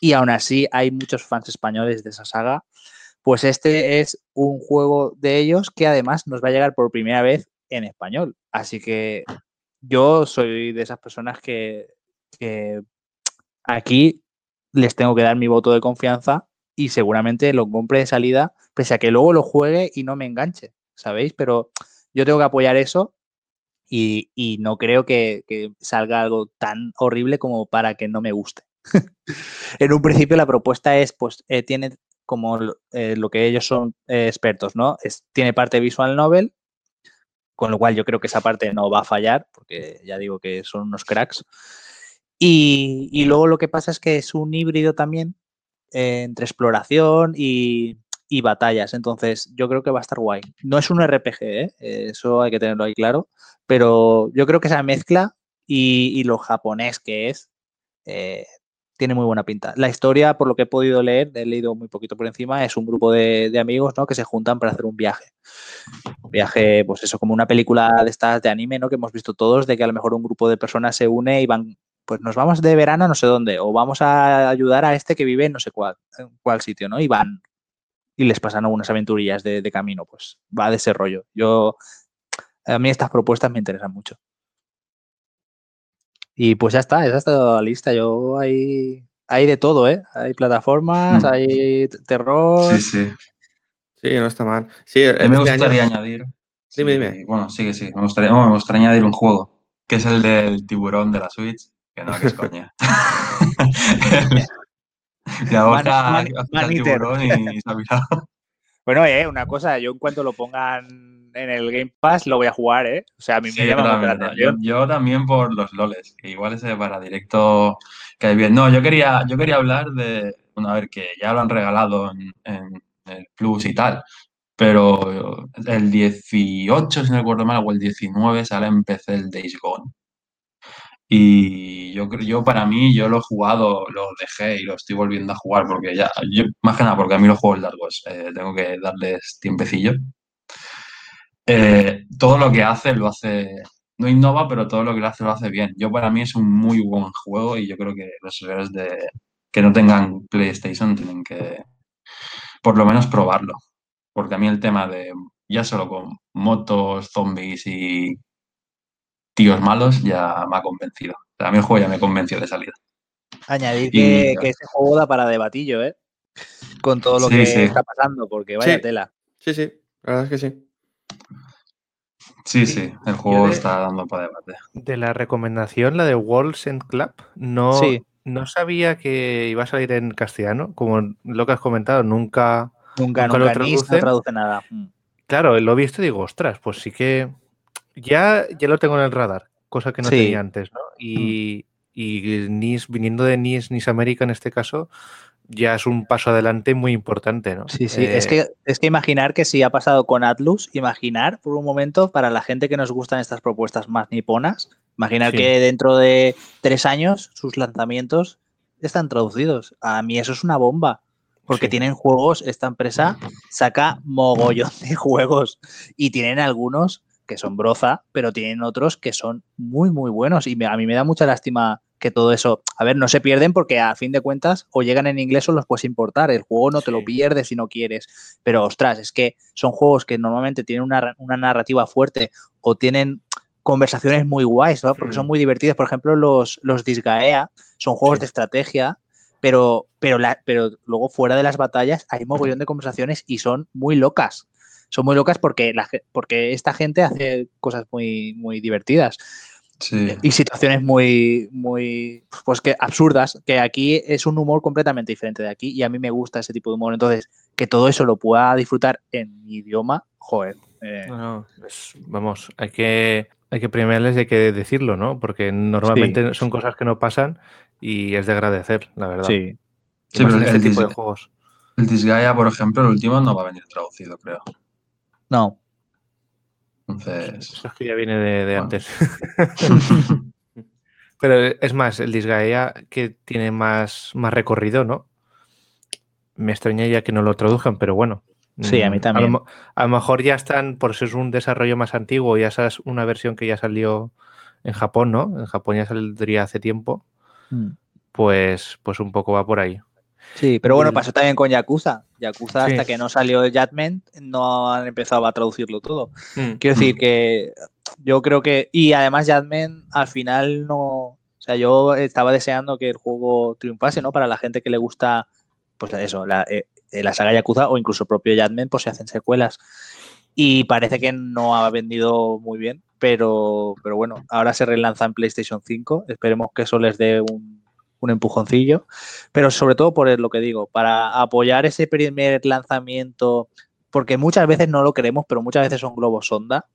Y aún así hay muchos fans españoles de esa saga. Pues este es un juego de ellos que además nos va a llegar por primera vez en español. Así que yo soy de esas personas que aquí les tengo que dar mi voto de confianza y seguramente lo compre de salida, pese a que luego lo juegue y no me enganche, ¿sabéis? Pero yo tengo que apoyar eso y, no creo que, salga algo tan horrible como para que no me guste. en un principio la propuesta es, pues, eh, tiene como eh, lo que ellos son eh, expertos, ¿no? Tiene parte visual novel, con lo cual yo creo que esa parte no va a fallar, porque ya digo que son unos cracks. Y, luego lo que pasa es que es un híbrido también entre exploración y, y batallas. Entonces, yo creo que va a estar guay. No es un RPG, ¿eh? eso hay que tenerlo ahí claro, pero yo creo que esa mezcla y, lo japonés que es, eh, tiene muy buena pinta. La historia, por lo que he podido leer, he leído muy poquito por encima, es un grupo de, amigos ¿no? que se juntan para hacer un viaje. Un viaje, pues eso, como una película de estas de anime, ¿no? Que hemos visto todos, de que a lo mejor un grupo de personas se une y van, pues nos vamos de verano no sé dónde, o vamos a ayudar a este que vive en no sé cuál, cuál sitio, ¿no? Y van y les pasan algunas aventurillas de, de camino, pues va de ese rollo. Yo, a mí estas propuestas me interesan mucho. Y pues ya está, esa está la lista. Yo hay, hay de todo, ¿eh? Hay plataformas, mm. hay terror. Sí, sí. Sí, no está mal. Sí, me gustaría añadir. Dime, dime. Bueno, sí que sí. Me gustaría, me gustaría añadir un juego, que es el del tiburón de la Switch. Que no, que es coña. y ahora y Bueno, eh, una cosa, yo en cuanto lo pongan en el Game Pass lo voy a jugar, ¿eh? O sea, a mí me llama mucho la atención. Yo, también por los loles, que igual ese para directo que hay bien. No, yo quería, yo quería hablar de, bueno, a ver, que ya lo han regalado en, el Plus y tal, pero el 18, si no recuerdo mal, o el 19 sale en PC el Days Gone. Y yo creo, yo para mí, yo lo he jugado, lo dejé y lo estoy volviendo a jugar porque ya, yo, más que nada porque a mí los juegos largos eh, tengo que darles tiempecillo. Eh, todo lo que hace lo hace, no innova, pero todo lo que lo hace lo hace bien. Yo para mí es un muy buen juego y yo creo que los usuarios de, que no tengan PlayStation tienen que por lo menos probarlo. Porque a mí el tema de ya solo con motos, zombies y tíos malos ya me ha convencido. A mí el juego ya me convenció de salida. Añadir que, este juego da para debatillo, ¿eh? Con todo lo que está pasando, porque vaya tela. Sí, sí, la verdad es que sí. Sí, sí, el juego está dando para debate. De la recomendación, la de Walls and Club, no, no sabía que iba a salir en castellano, como lo que has comentado, nunca, nunca, nunca, lo traduce. no traduce nada. Mm. Claro, lo he visto y digo, ostras, pues sí que ya, ya lo tengo en el radar, cosa que no tenía antes, ¿no? Y, mm. y NIS, viniendo de NIS, NIS América en este caso, ya es un paso adelante muy importante, ¿no? Sí, sí. Es, eh, que, es que imaginar que si ha pasado con Atlus, imaginar por un momento para la gente que nos gustan estas propuestas más niponas, imaginar que dentro de tres años sus lanzamientos están traducidos. A mí eso es una bomba. Porque tienen juegos, esta empresa saca mogollón de juegos y tienen algunos que son broza, pero tienen otros que son muy, muy buenos. Y a mí me da mucha lástima que todo eso, a ver, no se pierden porque a fin de cuentas o llegan en inglés o los puedes importar. El juego no te lo pierdes si no quieres. Pero ostras, es que son juegos que normalmente tienen una, narrativa fuerte o tienen conversaciones muy guays, ¿no? Porque son muy divertidos. Por ejemplo, los, los Disgaea son juegos de estrategia, pero, pero, la, pero luego fuera de las batallas hay un mogollón de conversaciones y son muy locas. Son muy locas porque, la, porque esta gente hace cosas muy, muy divertidas. Y situaciones muy, muy, pues que absurdas, que aquí es un humor completamente diferente de aquí y a mí me gusta ese tipo de humor. Entonces, que todo eso lo pueda disfrutar en mi idioma, joder. Eh. vamos, hay que, hay que premiarles y hay que decirlo, ¿no? Porque normalmente son cosas que no pasan y es de agradecer, la verdad. Sí. sí pero este tipo de juegos. El Disgaea, por ejemplo, el último no va a venir traducido, creo. No. Entonces. Eso es que ya viene de, antes. Pero es más, el Disgaea que tiene más, más recorrido, ¿no? Me extraña ya que no lo traduzcan, pero bueno. Sí, a mí mm, también. A lo, mejor ya están, por eso es un desarrollo más antiguo, ya es una versión que ya salió en Japón, ¿no? En Japón ya saldría hace tiempo. Mm. Pues, pues un poco va por ahí. Sí, pero bueno, pasó también con Yakuza. Yakuza, hasta que no salió Judgment, no han empezado a traducirlo todo. Mm. Quiero decir mm. que yo creo que. Y además, Judgment al final no. O sea, yo estaba deseando que el juego triunfase, ¿no? Para la gente que le gusta, pues eso, la, eh, la saga Yakuza o incluso el propio Judgment, pues se hacen secuelas. Y parece que no ha vendido muy bien, pero, pero bueno, ahora se relanza en PlayStation 5. Esperemos que eso les dé un un empujoncillo, pero sobre todo por lo que digo, para apoyar ese primer lanzamiento, porque muchas veces no lo queremos, pero muchas veces son globos sonda.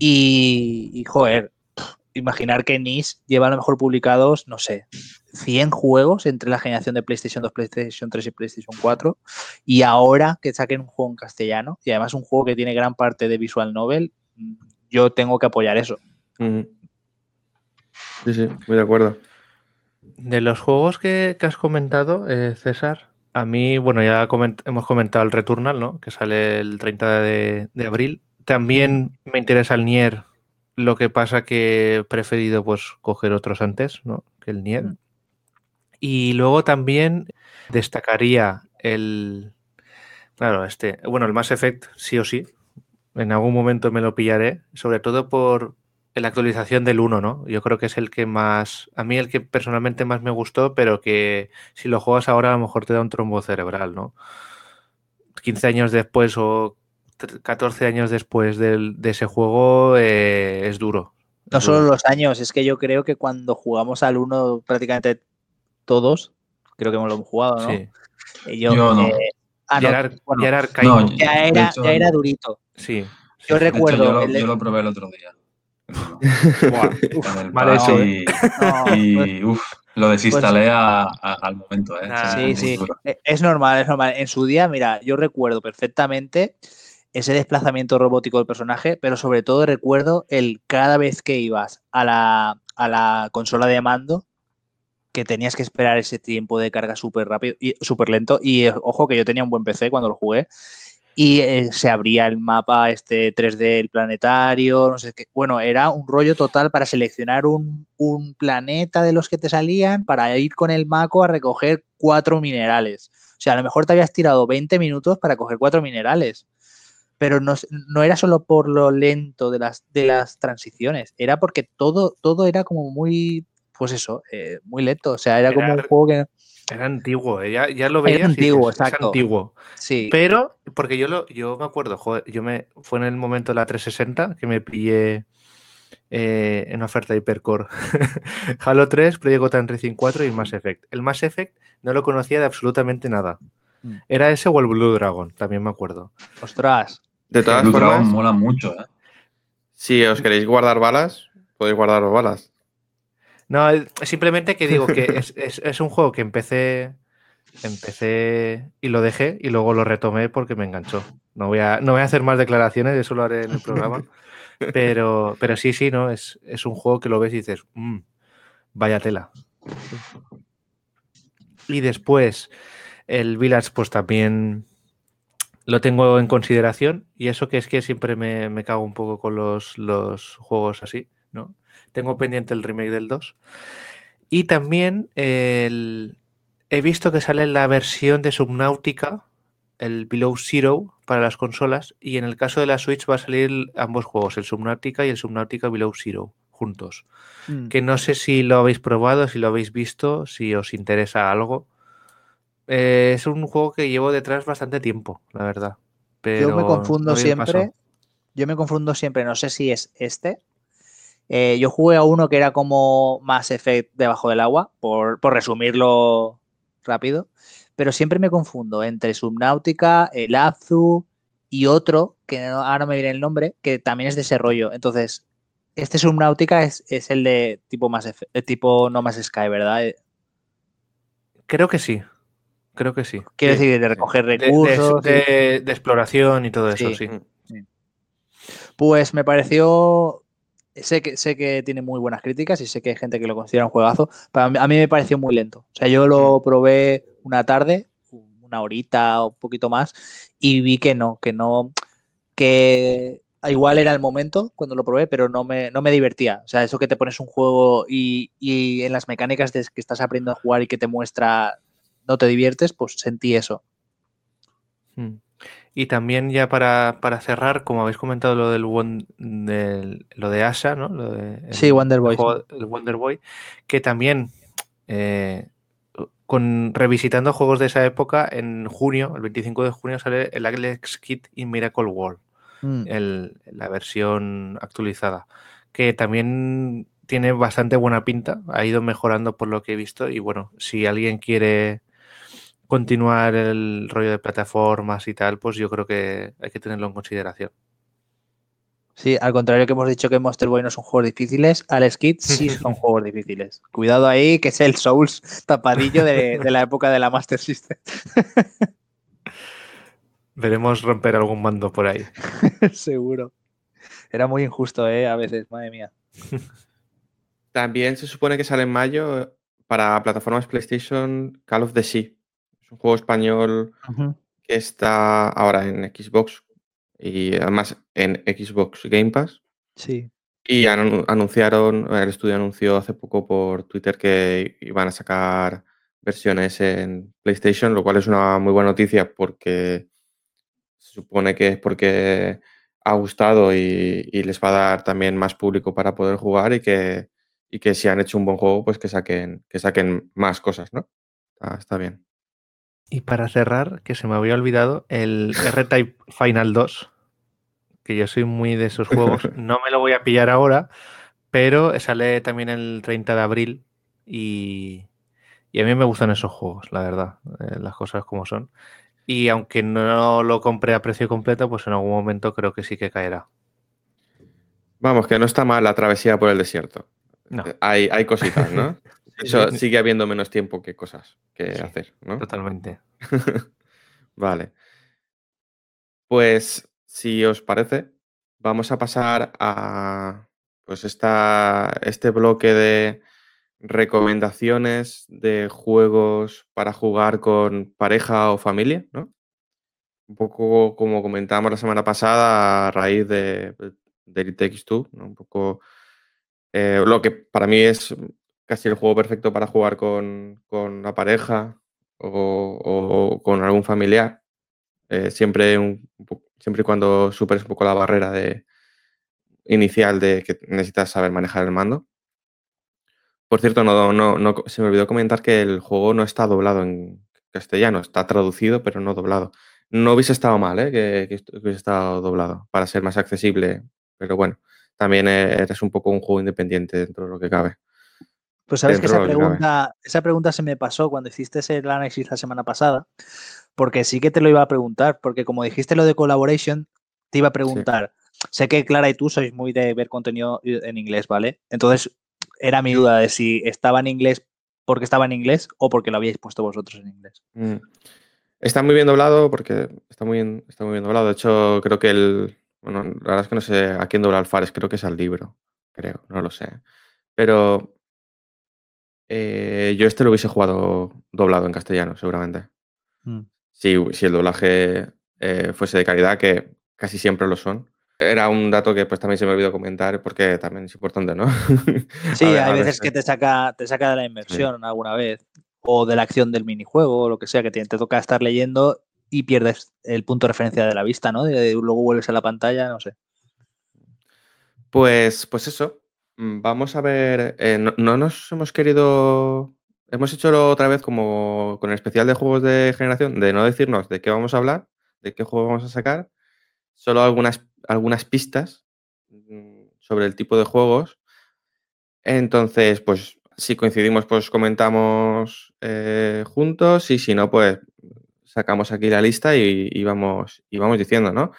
Y, joder, imaginar que NIS lleva a lo mejor publicados, no sé, 100 juegos entre la generación de PlayStation 2, PlayStation 3 y PlayStation 4 y ahora que saquen un juego en castellano y además un juego que tiene gran parte de visual novel, yo tengo que apoyar eso. Sí, sí, muy de acuerdo. De los juegos que, has comentado, eh, César, a mí, bueno, ya hemos comentado el Returnal, ¿no? Que sale el 30 de, abril. También me interesa el Nier, lo que pasa que he preferido pues coger otros antes, ¿no? Que el Nier. Y luego también destacaría el. Claro, este. Bueno, el Mass Effect, sí o sí. En algún momento me lo pillaré. Sobre todo por la actualización del 1, ¿no? Yo creo que es el que más. A mí el que personalmente más me gustó, pero que si lo juegas ahora a lo mejor te da un trombo cerebral, ¿no? 15 años después o 14 años después de ese juego eh, es duro. No solo los años, es que yo creo que cuando jugamos al 1 prácticamente todos, creo que hemos lo jugado, ¿no? Sí. Yo, no. Eh, ah, ya, era, ya, era, durito. Sí. Yo recuerdo. Yo lo, probé el otro día. Vale, eso, y, y pues lo desinstalé pues al momento. ¿eh? sí, sí. Es normal, es normal. En su día, mira, yo recuerdo perfectamente ese desplazamiento robótico del personaje, pero sobre todo recuerdo el cada vez que ibas a la, a la consola de mando que tenías que esperar ese tiempo de carga súper rápido y súper lento. Y eh, ojo que yo tenía un buen PC cuando lo jugué. Y eh, se abría el mapa este 3D, el planetario, no sé qué. Bueno, era un rollo total para seleccionar un, un planeta de los que te salían para ir con el maco a recoger cuatro minerales. O sea, a lo mejor te habías tirado 20 minutos para coger cuatro minerales pero no, no, era solo por lo lento de las, de las transiciones, era porque todo, todo era como muy pues eso, eh, muy lento. O sea, era, como un juego que. Era antiguo, eh, ya, ya lo veía. Era antiguo, exacto. antiguo. Sí. Pero, porque yo lo, yo me acuerdo, joder, yo me. Fue en el momento de la 360 que me pillé eh, en oferta de Hypercore. Halo 3, Project Gotham Racing 4 y Mass Effect. El Mass Effect no lo conocía de absolutamente nada. Mm. Era ese o el Blue Dragon, también me acuerdo. Ostras. De todas Blue formas, Dragon mola mucho, ¿eh? Si os queréis guardar balas, podéis guardar balas. No, simplemente que digo que es, un juego que empecé, empecé y lo dejé y luego lo retomé porque me enganchó. No voy a, no voy a hacer más declaraciones, eso lo haré en el programa. Pero, pero sí, sí, ¿no? Es, es un juego que lo ves y dices, mmm, vaya tela. Y después, el Village, pues también lo tengo en consideración. Y eso que es que siempre me, me cago un poco con los, los juegos así, ¿no? Tengo pendiente el remake del 2. Y también he visto que sale la versión de Subnautica, el Below Zero, para las consolas. Y en el caso de la Switch va a salir ambos juegos, el Subnautica y el Subnautica Below Zero, juntos. Mm. Que no sé si lo habéis probado, si lo habéis visto, si os interesa algo. Eh, es un juego que llevo detrás bastante tiempo, la verdad. Pero yo me confundo siempre. Yo me confundo siempre, no sé si es este eh, yo jugué a uno que era como más Effect debajo del agua, por, resumirlo rápido, pero siempre me confundo entre Subnautica, el Azu y otro, que ahora me viene el nombre, que también es de ese rollo. Entonces, este Subnautica es, el de tipo más tipo No Más Sky, ¿verdad? Eh, Creo que sí. Creo que sí. Quiero decir, de recoger recursos. De, exploración y todo eso, sí. Pues me pareció sé que, sé que tiene muy buenas críticas y sé que hay gente que lo considera un juegazo, pero a mí, me pareció muy lento. O sea, yo lo probé una tarde, una horita o un poquito más, y vi que no, que no, que igual era el momento cuando lo probé, pero no me, no me divertía. O sea, eso que te pones un juego y, en las mecánicas de que estás aprendiendo a jugar y que te muestra no te diviertes, pues sentí eso. Hmm. Y también ya para, cerrar, como habéis comentado lo del, lo de Asha, ¿no? Lo de, sí, Wonder Boy. El, Wonder Boy, que también eh, con revisitando juegos de esa época, en junio, el 25 de junio, sale el Alex Kit in Miracle World, mm. la versión actualizada, que también tiene bastante buena pinta, ha ido mejorando por lo que he visto y bueno, si alguien quiere continuar el rollo de plataformas y tal, pues yo creo que hay que tenerlo en consideración. Sí, al contrario que hemos dicho que Monster Boy no son juegos difíciles, Alex Kidd sí son juegos difíciles. Cuidado ahí, que es el Souls tapadillo de, la época de la Master System. Veremos romper algún mando por ahí. Seguro. Era muy injusto, ¿eh? A veces, madre mía. También se supone que sale en mayo para plataformas PlayStation Call of the Sea. Es un juego español que está ahora en Xbox y además en Xbox Game Pass. Sí. Y anunciaron, el estudio anunció hace poco por Twitter que iban a sacar versiones en PlayStation, lo cual es una muy buena noticia porque se supone que es porque ha gustado y, les va a dar también más público para poder jugar y que, y que si han hecho un buen juego, pues que saquen, que saquen más cosas, ¿no? está bien. Y para cerrar, que se me había olvidado, el R-Type Final 2, que yo soy muy de esos juegos, no me lo voy a pillar ahora, pero sale también el 30 de abril y, a mí me gustan esos juegos, la verdad, eh, las cosas como son. Y aunque no lo compré a precio completo, pues en algún momento creo que sí que caerá. Vamos, que no está mal la travesía por el desierto. No. Hay, hay cositas, ¿no? Eso sigue habiendo menos tiempo que cosas que hacer, ¿no? Totalmente. vale. Pues si os parece, vamos a pasar a pues esta, este bloque de recomendaciones de juegos para jugar con pareja o familia, ¿no? Un poco como comentábamos la semana pasada a raíz de, de It Takes Two, ¿no? Un poco eh, lo que para mí es casi el juego perfecto para jugar con, con la pareja o, con algún familiar. Eh, siempre, siempre y cuando superes un poco la barrera de, inicial de que necesitas saber manejar el mando. Por cierto, no, se me olvidó comentar que el juego no está doblado en castellano, está traducido, pero no doblado. No hubiese estado mal ¿eh? que, hubiese estado doblado para ser más accesible, pero bueno, también eres un poco un juego independiente dentro de lo que cabe. Pues sabes que esa pregunta, esa pregunta se me pasó cuando hiciste el análisis la semana pasada, porque sí que te lo iba a preguntar, porque como dijiste lo de collaboration, te iba a preguntar, sé que Clara y tú sois muy de ver contenido en inglés, ¿vale? Entonces, era mi duda de si estaba en inglés porque estaba en inglés o porque lo habíais puesto vosotros en inglés. Mm. Está muy bien doblado porque está muy bien, está muy bien doblado. De hecho, creo que el. Bueno, la verdad es que no sé a quién dobla Alfares, creo que es al libro, creo, no lo sé. Pero eh, yo este lo hubiese jugado doblado en castellano, seguramente. Mm. Si, el doblaje eh, fuese de calidad, que casi siempre lo son. Era un dato que pues también se me olvidó comentar porque también es importante, ¿no? Sí, hay veces que te saca, te saca de la inmersión alguna vez, o de la acción del minijuego, o lo que sea, que te, toca estar leyendo y pierdes el punto de referencia de la vista, ¿no? luego vuelves a la pantalla, no sé. Pues, pues eso, vamos a ver, eh, no, nos hemos querido, hemos hecho otra vez como con el especial de juegos de generación, de no decirnos de qué vamos a hablar, de qué juego vamos a sacar, solo algunas, algunas pistas mm, sobre el tipo de juegos. Entonces, pues si coincidimos, pues comentamos eh, juntos y si no, pues sacamos aquí la lista y, vamos, y vamos diciendo, ¿no?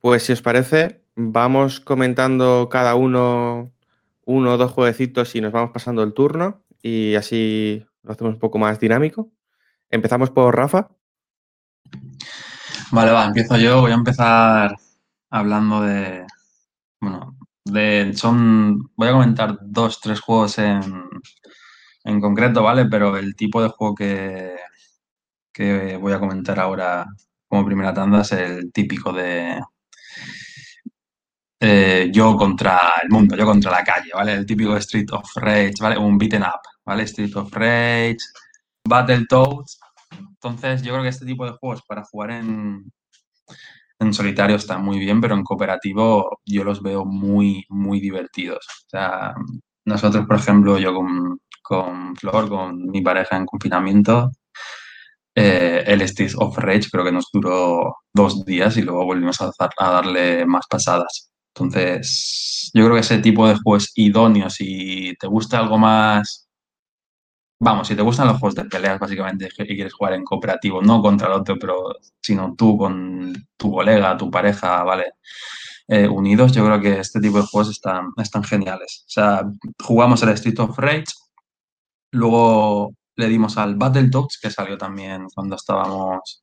Pues si os parece, vamos comentando cada uno uno o dos jueguecitos y nos vamos pasando el turno y así lo hacemos un poco más dinámico. Empezamos por Rafa. Vale, va, empiezo yo. Voy a empezar hablando de. Bueno, de. Son. Voy a comentar dos, tres juegos en, en concreto, ¿vale? Pero el tipo de juego que, que voy a comentar ahora como primera tanda es el típico de, eh, yo contra el mundo, yo contra la calle, ¿vale? El típico Street of Rage, ¿vale? Un beaten up, ¿vale? Street of Rage, Battletoads. Entonces, yo creo que este tipo de juegos para jugar en, en solitario están muy bien, pero en cooperativo yo los veo muy, muy divertidos. O sea, nosotros, por ejemplo, yo con, con Flor, con mi pareja en confinamiento, eh, el Street of Rage creo que nos duró dos días y luego volvimos a, a darle más pasadas. Entonces, yo creo que ese tipo de juegos idóneos, si te gusta algo más vamos, si te gustan los juegos de peleas, básicamente, y quieres jugar en cooperativo, no contra el otro, pero sino tú con tu colega, tu pareja, ¿vale? Eh, unidos, yo creo que este tipo de juegos están, están geniales. O sea, jugamos el Street of Rage, luego le dimos al Battletoads, que salió también cuando estábamos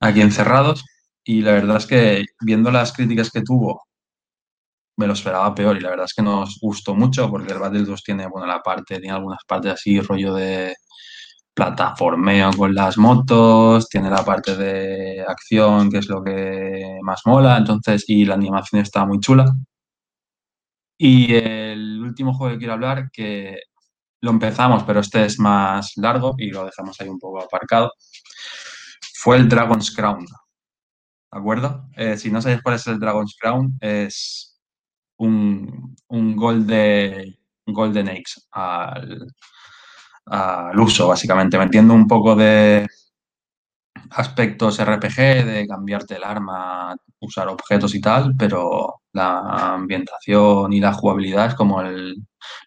aquí encerrados, y la verdad es que viendo las críticas que tuvo me lo esperaba peor y la verdad es que nos gustó mucho porque el Battletoads tiene, bueno, la parte, tiene algunas partes así, rollo de plataformeo con las motos, tiene la parte de acción, que es lo que más mola, entonces, y la animación está muy chula. Y el último juego que quiero hablar, que lo empezamos, pero este es más largo y lo dejamos ahí un poco aparcado, fue el Dragon's Crown. ¿De acuerdo? Eh, si no sabéis cuál es el Dragon's Crown, es un, un Golden, Golden Eggs al, al uso, básicamente, metiendo un poco de aspectos RPG, de cambiarte el arma, usar objetos y tal, pero la ambientación y la jugabilidad es como el,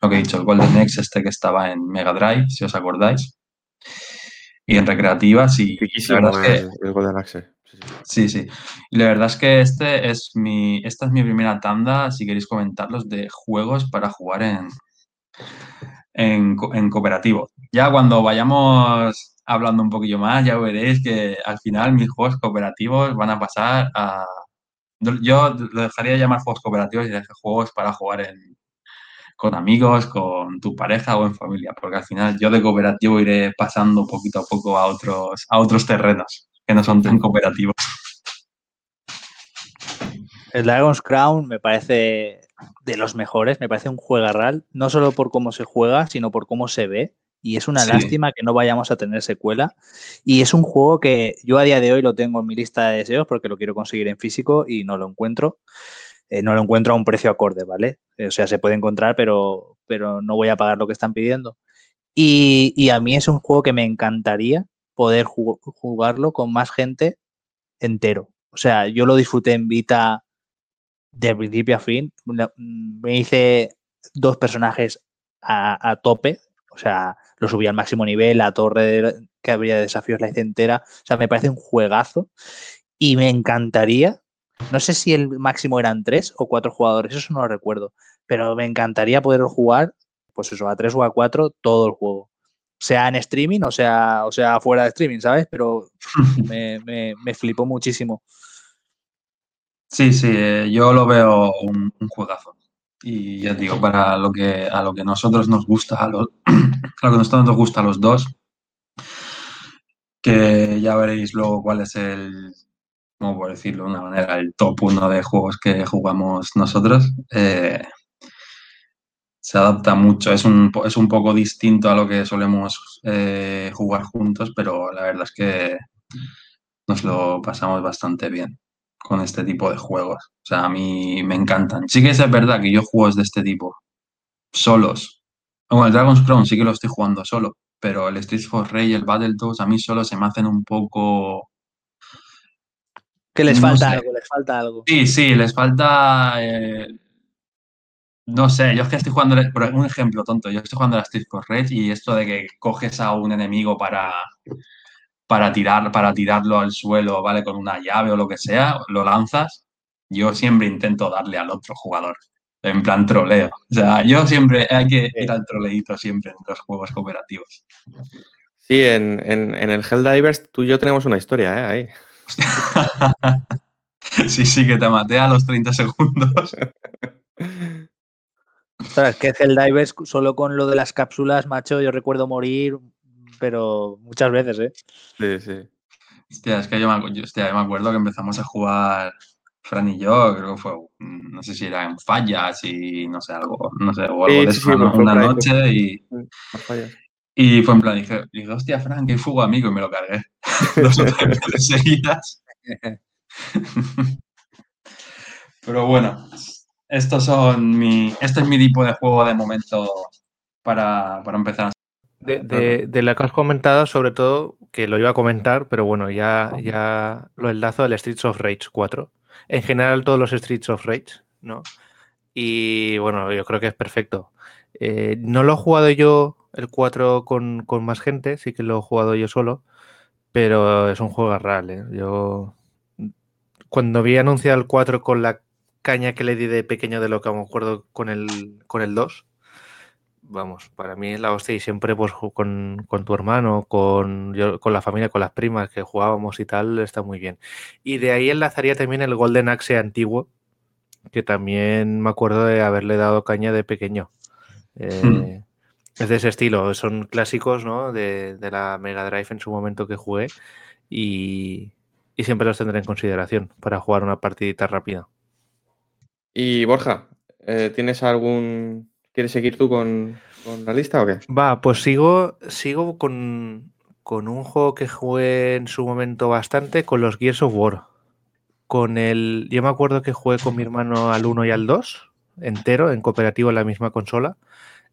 lo que he dicho, el Golden Eggs este que estaba en Mega Drive, si os acordáis, y en recreativas y, el Golden Axe. Sí, sí. Y la verdad es que este es mi, esta es mi primera tanda, si queréis comentarlos, de juegos para jugar en, en, cooperativo. Ya cuando vayamos hablando un poquillo más, ya veréis que al final mis juegos cooperativos van a pasar a... Yo lo dejaría de llamar juegos cooperativos y dejar juegos para jugar en, con amigos, con tu pareja o en familia, porque al final yo de cooperativo iré pasando poquito a poco a otros, a otros terrenos que no son tan cooperativos. El Dragon's Crown me parece de los mejores, me parece un juegarral, no solo por cómo se juega, sino por cómo se ve. Y es una lástima que no vayamos a tener secuela. Y es un juego que yo a día de hoy lo tengo en mi lista de deseos porque lo quiero conseguir en físico y no lo encuentro. Eh, no lo encuentro a un precio acorde, ¿vale? O sea, se puede encontrar, pero, pero no voy a pagar lo que están pidiendo. Y, y a mí es un juego que me encantaría poder jugarlo con más gente entero. O sea, yo lo disfruté en Vita de principio a fin. Me hice dos personajes a, tope. O sea, lo subí al máximo nivel, la torre que habría de desafíos la hice entera. O sea, me parece un juegazo. Y me encantaría. No sé si el máximo eran tres o cuatro jugadores, eso no lo recuerdo. Pero me encantaría poder jugar, pues eso, a tres o a cuatro todo el juego sea en streaming o sea, o sea fuera de streaming, ¿sabes? Pero me, me, flipó muchísimo. Sí, sí, eh, yo lo veo un, juegazo. Y ya digo, para lo que a lo que nosotros nos gusta, a, lo que nosotros nos gusta a los dos, que ya veréis luego cuál es el, como por decirlo de una manera, el top uno de juegos que jugamos nosotros. Eh, se adapta mucho, es un, es un poco distinto a lo que solemos eh, jugar juntos, pero la verdad es que nos lo pasamos bastante bien con este tipo de juegos. O sea, a mí me encantan. Sí que es verdad que yo juegos de este tipo solos. Bueno, el Dragon's Crown sí que lo estoy jugando solo, pero el Street for Rage y el Battletoads a mí solo se me hacen un poco... Que les falta algo, les falta algo. Sí, sí, les falta... Eh, no sé, yo es que estoy jugando, por un ejemplo tonto, yo estoy jugando a la Street Rage y esto de que coges a un enemigo para, para, tirar, para tirarlo al suelo, ¿vale? Con una llave o lo que sea, lo lanzas, yo siempre intento darle al otro jugador, en plan troleo. O sea, yo siempre hay que ir al troleito siempre en los juegos cooperativos. Sí, en, en, en el Helldivers tú y yo tenemos una historia, ¿eh? Ahí. sí, sí, que te maté a los 30 segundos. es que Helldivers, solo con lo de las cápsulas, macho, yo recuerdo morir, pero muchas veces, ¿eh? Sí, sí. Hostia, es que yo me, acuerdo que empezamos a jugar Fran y yo, creo que fue, no sé si era en fallas y no sé, algo, no sé, o algo de eso, una, noche y, y fue en plan, dije, dije, hostia, Fran, que fuego amigo y me lo cargué. Dos o tres seguidas. Pero bueno, estos son mi, este es mi tipo de juego de momento para, empezar. De, de, lo que has comentado, sobre todo, que lo iba a comentar, pero bueno, ya, ya lo enlazo del Streets of Rage 4. En general, todos los Streets of Rage, ¿no? Y bueno, yo creo que es perfecto. Eh, no lo he jugado yo el 4 con, más gente, sí que lo he jugado yo solo, pero es un juego real. ¿eh? Yo cuando vi anunciado el 4 con la caña que le di de pequeño de lo que me acuerdo con el, con el 2, vamos, para mí es la hostia y siempre pues con, tu hermano, con, con la familia, con las primas que jugábamos y tal, está muy bien. Y de ahí enlazaría también el Golden Axe antiguo, que también me acuerdo de haberle dado caña de pequeño. Eh, hmm. Es de ese estilo, son clásicos ¿no? de, la Mega Drive en su momento que jugué y, siempre los tendré en consideración para jugar una partidita rápida. Y Borja, eh, ¿tienes algún... ¿Quieres seguir tú con, la lista o qué? Va, pues sigo, sigo con, con un juego que jugué en su momento bastante, con los Gears of War con el. Yo me acuerdo que jugué con mi hermano al 1 y al 2, entero, en cooperativo en la misma consola,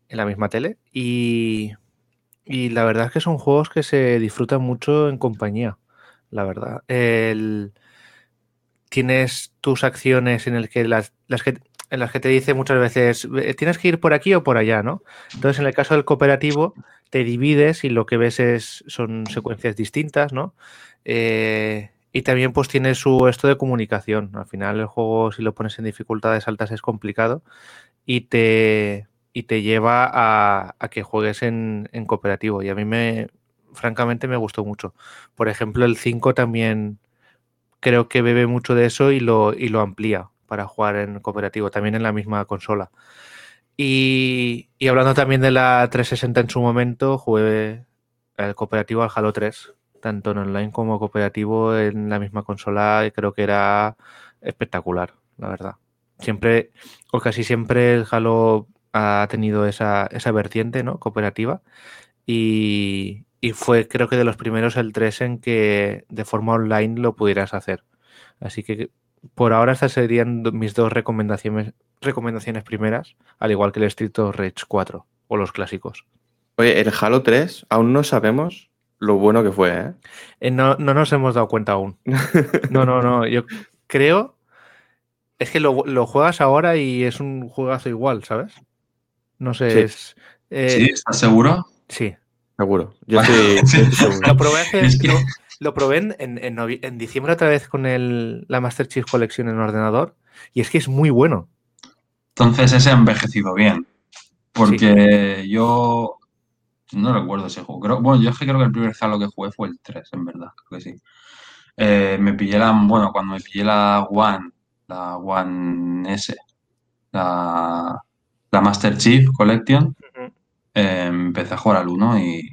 en la misma tele. Y, y la verdad es que son juegos que se disfrutan mucho en compañía, la verdad. Tienes tus acciones en el que las, que en las que te dice muchas veces tienes que ir por aquí o por allá, ¿no? Entonces, en el caso del cooperativo, te divides y lo que ves es, son secuencias distintas, ¿no? Eh, y también pues tiene su esto de comunicación. Al final el juego si lo pones en dificultades altas es complicado y te, y te lleva a, que juegues en, cooperativo. Y a mí me, francamente me gustó mucho. Por ejemplo, el 5 también creo que bebe mucho de eso y lo, y lo amplía para jugar en cooperativo, también en la misma consola. Y, y hablando también de la 360 en su momento, jugué el cooperativo al Halo 3, tanto en online como cooperativo en la misma consola y creo que era espectacular, la verdad. Siempre, o casi siempre el Halo ha tenido esa, esa vertiente, ¿no? Cooperativa. Y, fue creo que de los primeros el 3 en que de forma online lo pudieras hacer. Así que por ahora estas serían mis dos recomendaciones, recomendaciones primeras, al igual que el Street of Rage 4 o los clásicos. Oye, el Halo 3 aún no sabemos lo bueno que fue, ¿eh? ¿eh? no, no, nos hemos dado cuenta aún. No, no, no. Yo creo. Es que lo, lo, juegas ahora y es un juegazo igual, ¿sabes? No sé, es. Eh, ¿Sí? ¿Estás seguro? Sí. Seguro. Yo sí, Lo probé lo, probé en, en, en, diciembre otra vez con el, la Master Chief Collection en ordenador y es que es muy bueno. Entonces ese ha envejecido bien. Porque yo no recuerdo ese juego. bueno, yo es que creo que el primer Halo que jugué fue el 3, en verdad. Creo que sí. Eh, me pillé la. Bueno, cuando me pillé la One, la One S, la, la Master Chief Collection, empecé a jugar al 1 y.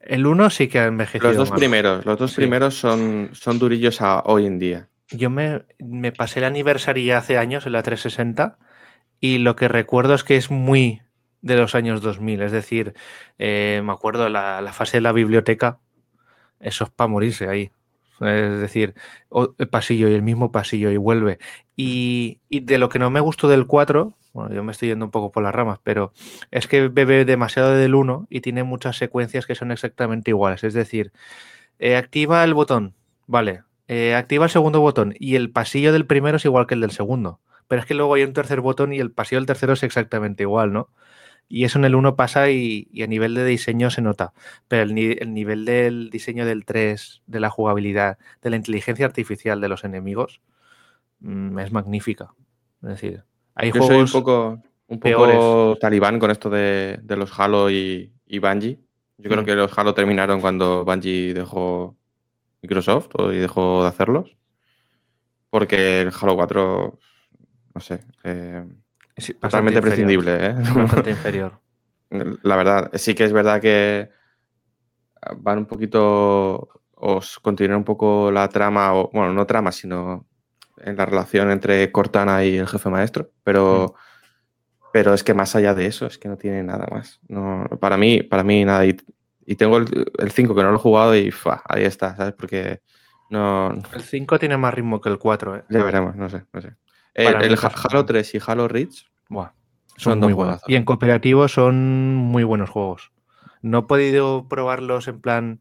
El 1 sí que ha envejecido. Los dos primeros, los dos primeros son, son durillos a hoy en día. Yo me, me pasé el aniversario hace años en la 360 y lo que recuerdo es que es muy de los años 2000. Es decir, eh, me acuerdo la, la fase de la biblioteca, eso es para morirse ahí. Es decir, el pasillo y el mismo pasillo y vuelve. Y, de lo que no me gustó del 4, bueno, yo me estoy yendo un poco por las ramas, pero es que bebe demasiado del 1 y tiene muchas secuencias que son exactamente iguales. Es decir, eh, activa el botón, vale, eh, activa el segundo botón y el pasillo del primero es igual que el del segundo. Pero es que luego hay un tercer botón y el pasillo del tercero es exactamente igual, ¿no? Y eso en el 1 pasa y, a nivel de diseño se nota. Pero el, nivel del diseño del 3, de la jugabilidad, de la inteligencia artificial de los enemigos, mm, es magnífica. Es decir, hay Yo juegos. Soy un poco, un poco talibán con esto de, los Halo y, y Bungie. Yo creo mm. que los Halo terminaron cuando Bungie dejó Microsoft y dejó de hacerlos. Porque el Halo 4, no sé. Eh, totalmente prescindible. ¿eh? Bastante inferior. La verdad, sí que es verdad que van un poquito, os continúan un poco la trama, o bueno, no trama, sino en la relación entre Cortana y el jefe maestro, pero, mm. pero es que más allá de eso, es que no tiene nada más. No, para mí, para mí nada. Y, tengo el 5 que no lo he jugado y ahí está, ¿sabes? Porque no... El 5 tiene más ritmo que el 4, ¿eh? Ya veremos, no sé, no sé. El, Halo 3 y Halo Reach son, muy buenos. Y en cooperativo son muy buenos juegos. No he podido probarlos en plan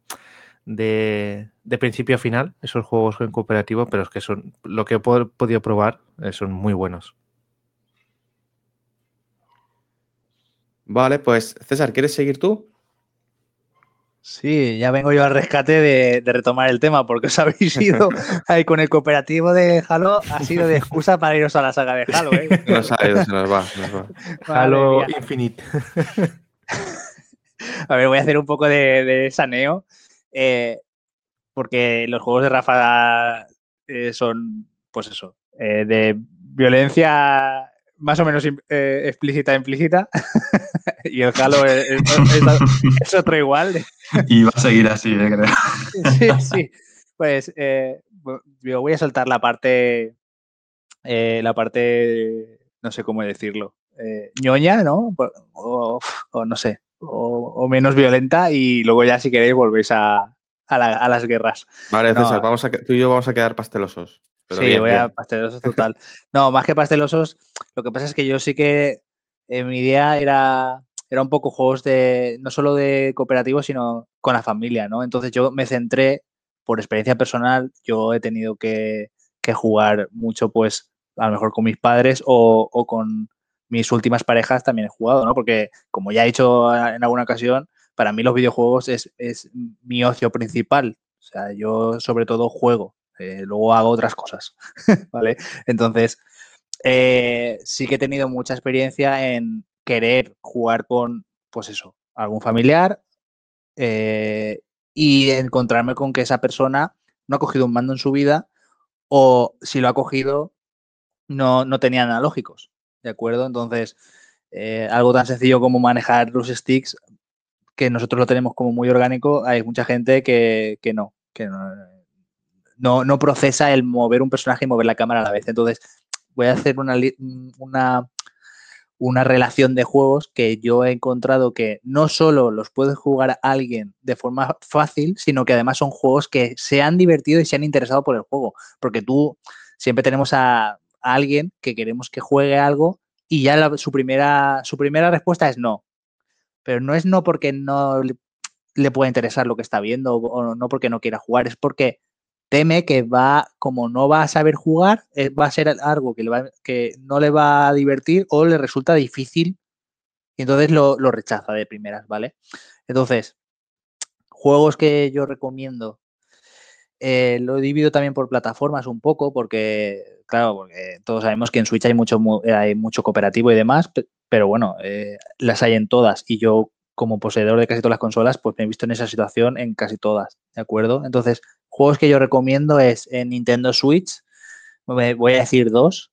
de, principio a final, esos juegos en cooperativo, pero es que son lo que he podido probar eh, son muy buenos. Vale, pues César, ¿quieres seguir tú? Sí, ya vengo yo al rescate de, retomar el tema, porque os habéis ido ahí con el cooperativo de Halo, ha sido de excusa para iros a la saga de Halo. ¿eh? Nos ha ido, se nos va. Halo Infinite. a ver, voy a hacer un poco de, saneo, eh, porque los juegos de Rafa eh, son, pues eso, eh, de violencia más o menos eh, explícita, implícita. y el Halo es, otro igual. y va a seguir así, eh, creo. sí, sí. Pues eh, yo voy a saltar la parte, la parte, no sé cómo decirlo, ñoña, ¿no? O, no sé, o, menos violenta y luego ya si queréis volvéis a, a, las guerras. Vale, César, vamos a, tú y yo vamos a quedar pastelosos sí, voy a pastelosos total. No, más que pastelosos, lo que pasa es que yo sí que en mi idea era, era un poco juegos de, no solo de cooperativo, sino con la familia, ¿no? Entonces yo me centré, por experiencia personal, yo he tenido que, jugar mucho, pues, a lo mejor con mis padres o, con mis últimas parejas también he jugado, ¿no? Porque, como ya he dicho en alguna ocasión, para mí los videojuegos es, es mi ocio principal. O sea, yo sobre todo juego. Eh, luego hago otras cosas, ¿vale? Entonces, eh, sí que he tenido mucha experiencia en querer jugar con, pues eso, algún familiar eh, y encontrarme con que esa persona no ha cogido un mando en su vida o si lo ha cogido no, no tenía analógicos, ¿de acuerdo? Entonces, algo tan sencillo como manejar los sticks, que nosotros lo tenemos como muy orgánico, hay mucha gente que, que no, que no no, no procesa el mover un personaje y mover la cámara a la vez. Entonces, voy a hacer una, una, una relación de juegos que yo he encontrado que no solo los puede jugar alguien de forma fácil, sino que además son juegos que se han divertido y se han interesado por el juego. Porque tú siempre tenemos a, alguien que queremos que juegue algo y ya su, primera, su primera respuesta es no. Pero no es no porque no le, pueda interesar lo que está viendo o no porque no quiera jugar, es porque teme que va, como no va a saber jugar, eh, va a ser algo que, que no le va a divertir o le resulta difícil y entonces lo, rechaza de primeras, ¿vale? Entonces, juegos que yo recomiendo, eh, lo divido también por plataformas un poco, porque, claro, porque todos sabemos que en Switch hay mucho, hay mucho cooperativo y demás, pero bueno, eh, las hay en todas y yo como poseedor de casi todas las consolas, pues me he visto en esa situación en casi todas, ¿de acuerdo? Entonces, Juegos que yo recomiendo es en Nintendo Switch, voy a decir dos.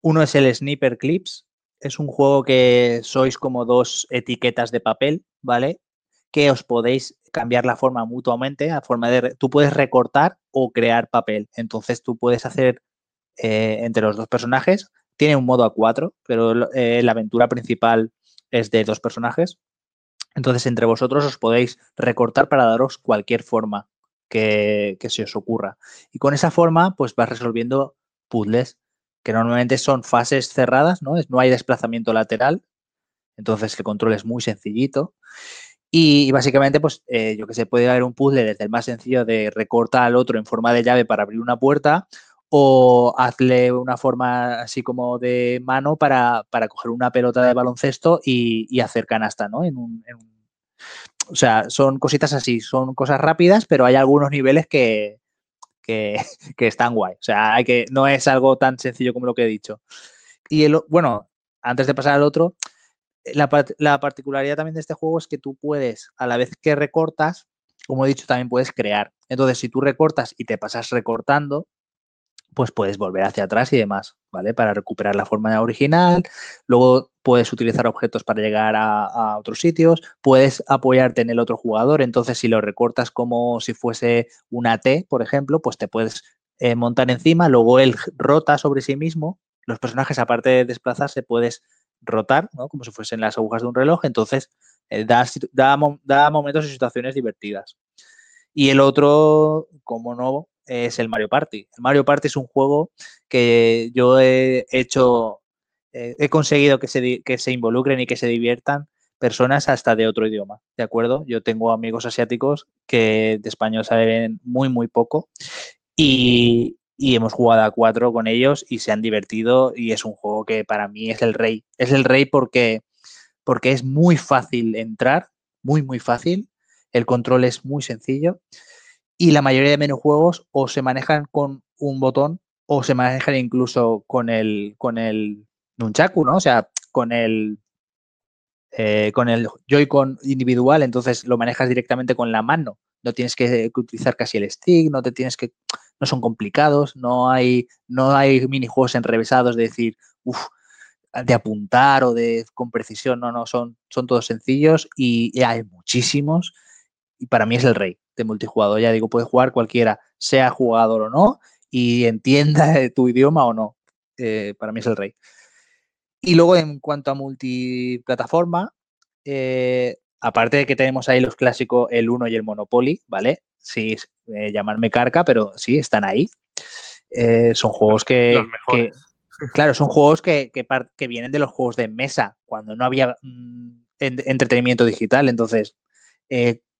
Uno es el Sniper Clips, es un juego que sois como dos etiquetas de papel, ¿vale? Que os podéis cambiar la forma mutuamente, a forma de tú puedes recortar o crear papel. Entonces tú puedes hacer eh, entre los dos personajes. Tiene un modo a cuatro, pero eh, la aventura principal es de dos personajes. Entonces entre vosotros os podéis recortar para daros cualquier forma que, se os ocurra. Y con esa forma, pues vas resolviendo puzzles que normalmente son fases cerradas, ¿no? No hay desplazamiento lateral, entonces el control es muy sencillito. Y, básicamente, pues eh, yo que sé, puede haber un puzzle desde el más sencillo de recorta al otro en forma de llave para abrir una puerta o hazle una forma así como de mano para, coger una pelota de baloncesto y, hacer canasta, ¿no? En un, o sea, son cositas así, son cosas rápidas, pero hay algunos niveles que, que, están guay. O sea, hay que, no es algo tan sencillo como lo que he dicho. Y el, bueno, antes de pasar al otro, la, particularidad también de este juego es que tú puedes, a la vez que recortas, como he dicho, también puedes crear. Entonces, si tú recortas y te pasas recortando, pues puedes volver hacia atrás y demás, ¿vale? Para recuperar la forma original. Luego puedes utilizar objetos para llegar a, otros sitios. Puedes apoyarte en el otro jugador. Entonces, si lo recortas como si fuese una T, por ejemplo, pues te puedes eh, montar encima. Luego él rota sobre sí mismo. Los personajes, aparte de desplazarse, puedes rotar, ¿no? Como si fuesen las agujas de un reloj. Entonces, eh, da, da momentos y situaciones divertidas. Y el otro, como no, es el Mario Party. El Mario Party es un juego que yo he hecho, eh, he conseguido que se, que se involucren y que se diviertan personas hasta de otro idioma, ¿de acuerdo? Yo tengo amigos asiáticos que de español saben muy, muy poco y, hemos jugado a cuatro con ellos y se han divertido y es un juego que para mí es el rey. Es el rey porque, porque es muy fácil entrar, muy, muy fácil el control es muy sencillo y la mayoría de juegos o se manejan con un botón o se manejan incluso con el, con el nunchaku, ¿no? O sea, con el, eh, con el Joy-Con individual, entonces lo manejas directamente con la mano. No tienes que utilizar casi el stick, no te tienes que, no son complicados, no hay, no hay minijuegos enrevesados de decir, de apuntar o de con precisión, no, no, son, son todos sencillos y, hay muchísimos. Y para mí es el rey de multijugador. Ya digo, puede jugar cualquiera, sea jugador o no, y entienda tu idioma o no. Eh, para mí es el rey. Y luego en cuanto a multiplataforma, eh, aparte de que tenemos ahí los clásicos, el 1 y el Monopoly, ¿vale? Sí, eh, llamarme carca, pero sí, están ahí. son juegos que, Claro, son juegos que, que, vienen de los juegos de mesa, cuando no había mm, entretenimiento digital. Entonces,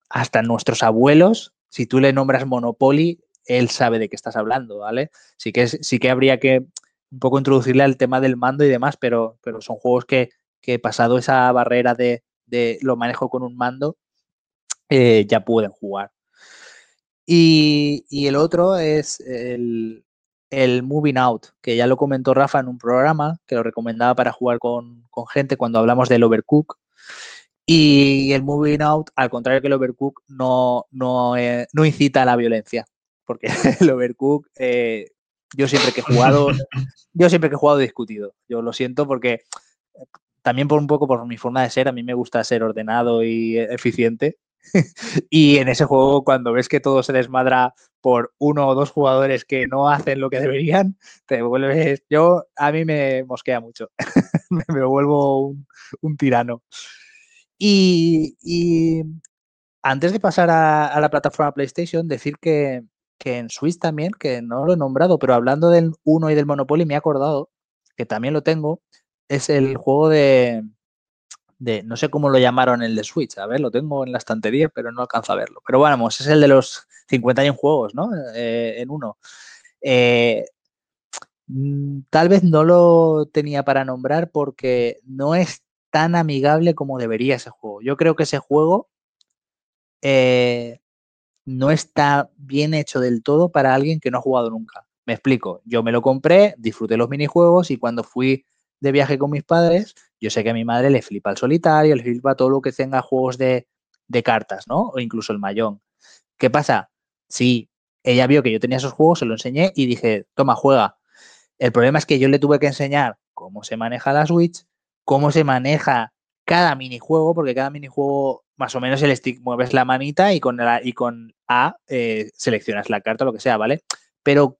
hasta nuestros abuelos, si tú le nombras Monopoly, él sabe de qué estás hablando, ¿vale? Sí que, sí que habría que un poco introducirle al tema del mando y demás, pero, pero son juegos que, que pasado esa barrera de, lo manejo con un mando, eh, ya pueden jugar. Y, el otro es el, el, Moving Out, que ya lo comentó Rafa en un programa que lo recomendaba para jugar con, con gente cuando hablamos del Overcook. Y el Moving Out, al contrario que el Overcook, no, no, eh, no incita a la violencia. Porque el Overcook, eh, yo siempre que he jugado, yo siempre que he jugado he discutido. Yo lo siento porque eh, también por un poco por mi forma de ser, a mí me gusta ser ordenado y eficiente. y en ese juego, cuando ves que todo se desmadra por uno o dos jugadores que no hacen lo que deberían, te vuelves. Yo, a mí me mosquea mucho. me vuelvo un, un tirano. Y, antes de pasar a, la plataforma PlayStation, decir que, en Switch también, que no lo he nombrado, pero hablando del 1 y del Monopoly, me he acordado que también lo tengo, es el juego de, no sé cómo lo llamaron el de Switch, a ver, lo tengo en la estantería, pero no alcanzo a verlo. Pero bueno, es el de los 51 juegos, ¿no? Eh, en uno. Eh, mm, tal vez no lo tenía para nombrar porque no es tan amigable como debería ese juego. Yo creo que ese juego eh, no está bien hecho del todo para alguien que no ha jugado nunca. Me explico, yo me lo compré, disfruté los minijuegos y cuando fui de viaje con mis padres, yo sé que a mi madre le flipa el solitario, le flipa todo lo que tenga juegos de, de cartas, ¿no? O incluso el mayón. ¿Qué pasa? Sí, ella vio que yo tenía esos juegos, se lo enseñé y dije, toma, juega. El problema es que yo le tuve que enseñar cómo se maneja la Switch, cómo se maneja cada minijuego, porque cada minijuego, más o menos el stick mueves la manita y con, y con A eh, seleccionas la carta, lo que sea, ¿vale? Pero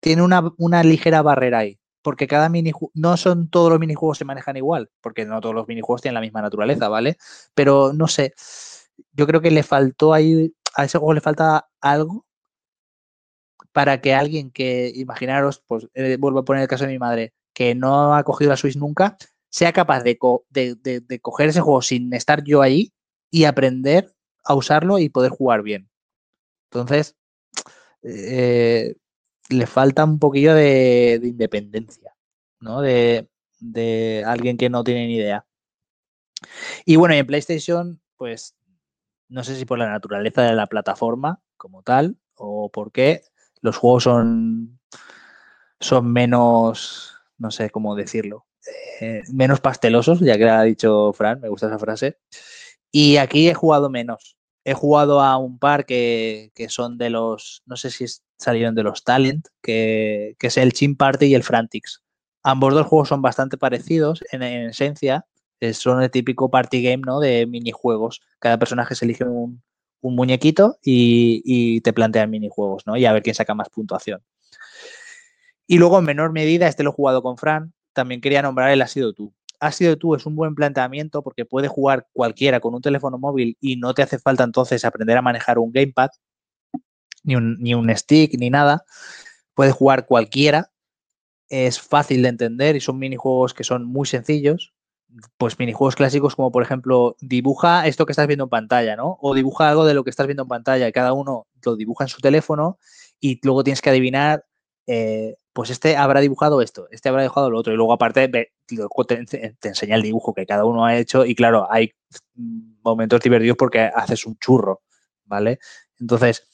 tiene una, ligera barrera ahí, porque cada minijuego, no son todos los minijuegos se manejan igual, porque no todos los minijuegos tienen la misma naturaleza, ¿vale? Pero no sé, yo creo que le faltó ahí, a ese juego le falta algo para que alguien que, imaginaros, pues eh, vuelvo a poner el caso de mi madre, que no ha cogido la Switch nunca, sea capaz de, coger ese juego sin estar yo ahí y aprender a usarlo y poder jugar bien. Entonces, eh, le falta un poquillo de, independencia, ¿no? De, alguien que no tiene ni idea. Y bueno, en PlayStation, pues no sé si por la naturaleza de la plataforma como tal o por qué los juegos son, son menos, no sé cómo decirlo, eh, menos pastelosos, ya que ha dicho Fran, me gusta esa frase. Y aquí he jugado menos. He jugado a un par que, son de los, no sé si salieron de los Talent, que, es el Chin Party y el Frantix. Ambos dos juegos son bastante parecidos en, esencia. Son el típico party game, ¿no? De minijuegos. Cada personaje se elige un, muñequito y, y, te plantean minijuegos, ¿no? Y a ver quién saca más puntuación. Y luego, en menor medida, este lo he jugado con Fran, también quería nombrar el Ha sido tú. Ha sido tú es un buen planteamiento porque puede jugar cualquiera con un teléfono móvil y no te hace falta entonces aprender a manejar un gamepad, ni un, ni un stick, ni nada. Puede jugar cualquiera. Es fácil de entender y son minijuegos que son muy sencillos. Pues minijuegos clásicos como por ejemplo dibuja esto que estás viendo en pantalla, ¿no? O dibuja algo de lo que estás viendo en pantalla cada uno lo dibuja en su teléfono y luego tienes que adivinar eh, pues este habrá dibujado esto, este habrá dibujado lo otro, y luego aparte te, enseña el dibujo que cada uno ha hecho, y claro, hay momentos divertidos porque haces un churro, ¿vale? Entonces,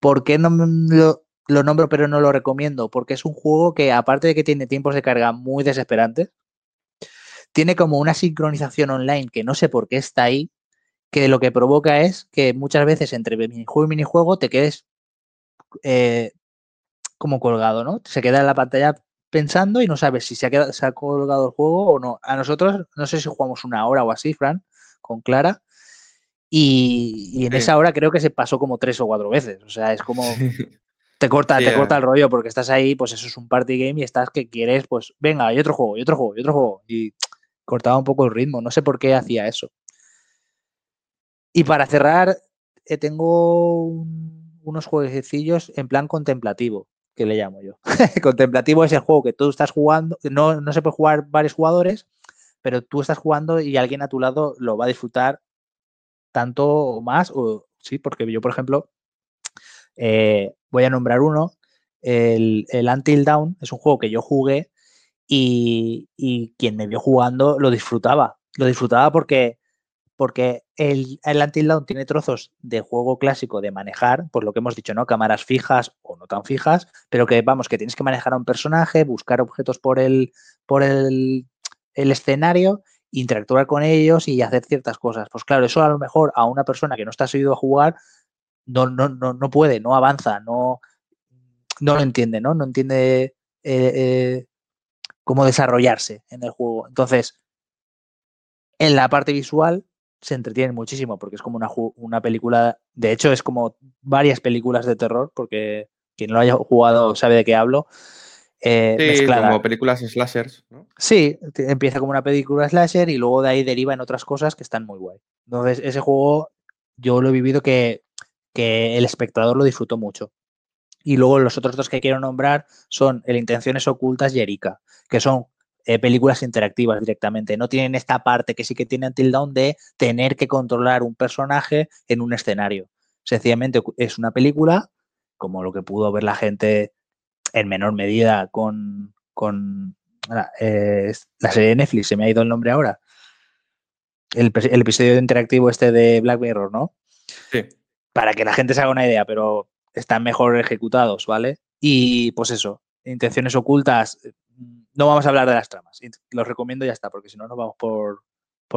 ¿por qué no lo, lo nombro pero no lo recomiendo? Porque es un juego que, aparte de que tiene tiempos de carga muy desesperantes, tiene como una sincronización online que no sé por qué está ahí, que lo que provoca es que muchas veces entre minijuego y minijuego te quedes eh, como colgado, ¿no? Se queda en la pantalla pensando y no sabes si se ha, quedado, se ha colgado el juego o no. A nosotros, no sé si jugamos una hora o así, Fran, con Clara, y, en esa hora creo que se pasó como tres o cuatro veces. O sea, es como... Te corta, te corta el rollo porque estás ahí, pues eso es un party game y estás que quieres, pues venga, hay otro juego, y otro juego, y otro juego. Y cortaba un poco el ritmo. No sé por qué hacía eso. Y para cerrar, eh, tengo unos jueguecillos en plan contemplativo, que le llamo yo. contemplativo es el juego que tú estás jugando, no, no se puede jugar varios jugadores, pero tú estás jugando y alguien a tu lado lo va a disfrutar tanto o más, o sí, porque yo, por ejemplo, eh, voy a nombrar uno, el, el Until Down, es un juego que yo jugué y, quien me vio jugando lo disfrutaba. Lo disfrutaba porque, porque el, el Until tiene trozos de juego clásico de manejar, por lo que hemos dicho, ¿no? Cámaras fijas o no tan fijas, pero que vamos, que tienes que manejar a un personaje, buscar objetos por el, por el, el escenario, interactuar con ellos y hacer ciertas cosas. Pues claro, eso a lo mejor a una persona que no está seguido a jugar no, no, no, no puede, no avanza, no, no lo entiende, ¿no? No entiende eh, eh, cómo desarrollarse en el juego. Entonces, en la parte visual se entretiene muchísimo porque es como una, una película, de hecho es como varias películas de terror, porque quien lo haya jugado sabe de qué hablo. Eh, sí, como películas slashers. ¿no? Sí, empieza como una película slasher y luego de ahí deriva en otras cosas que están muy guay. Entonces, ese juego yo lo he vivido que, que el espectador lo disfrutó mucho. Y luego los otros dos que quiero nombrar son El Intenciones Ocultas y Erika, que son eh, películas interactivas directamente. No tienen esta parte que sí que tiene Until Dawn de tener que controlar un personaje en un escenario. Sencillamente es una película, como lo que pudo ver la gente en menor medida con, con eh, la serie de Netflix, se me ha ido el nombre ahora. El, el episodio interactivo este de Black Mirror, ¿no? Sí. Para que la gente se haga una idea, pero están mejor ejecutados, ¿vale? Y pues eso, intenciones ocultas, no vamos a hablar de las tramas, los recomiendo y ya está, porque si no nos vamos por,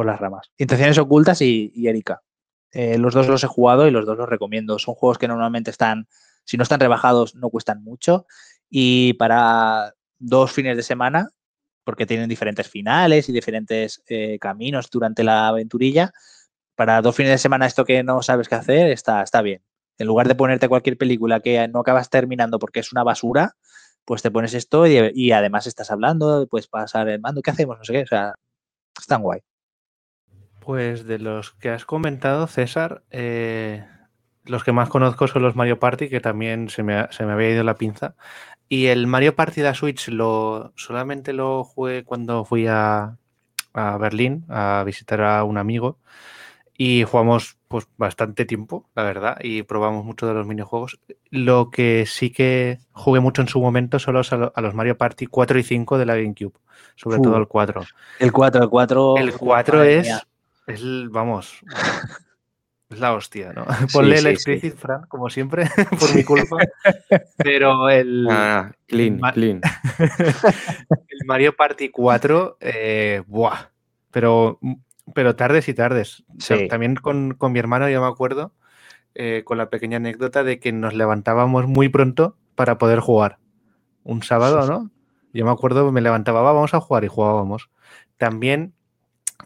las ramas. Intenciones ocultas y, Erika. Eh, los dos los he jugado y los dos los recomiendo. Son juegos que normalmente están, si no están rebajados, no cuestan mucho. Y para dos fines de semana, porque tienen diferentes finales y diferentes eh, caminos durante la aventurilla, para dos fines de semana esto que no sabes qué hacer está, está bien en lugar de ponerte cualquier película que no acabas terminando porque es una basura, pues te pones esto y, además estás hablando, puedes pasar el mando, ¿qué hacemos? No sé qué, o sea, es tan guay. Pues de los que has comentado, César, eh, los que más conozco son los Mario Party, que también se me, se me había ido la pinza. Y el Mario Party de Switch lo, solamente lo jugué cuando fui a, a Berlín a visitar a un amigo y jugamos pues bastante tiempo, la verdad, y probamos mucho de los minijuegos. Lo que sí que jugué mucho en su momento son los, a los Mario Party 4 y 5 de la GameCube, sobre todo el 4. El 4, el 4. El 4 es, es, vamos, es la hostia, ¿no? Ponle el explicit, Fran, como siempre, por mi culpa. Pero el. Ah, clean, clean. el Mario Party 4, eh, buah. Pero pero tardes y tardes. también con, mi hermano, yo me acuerdo, eh, con la pequeña anécdota de que nos levantábamos muy pronto para poder jugar. Un sábado, ¿no? Yo me acuerdo, me levantaba, vamos a jugar y jugábamos. También,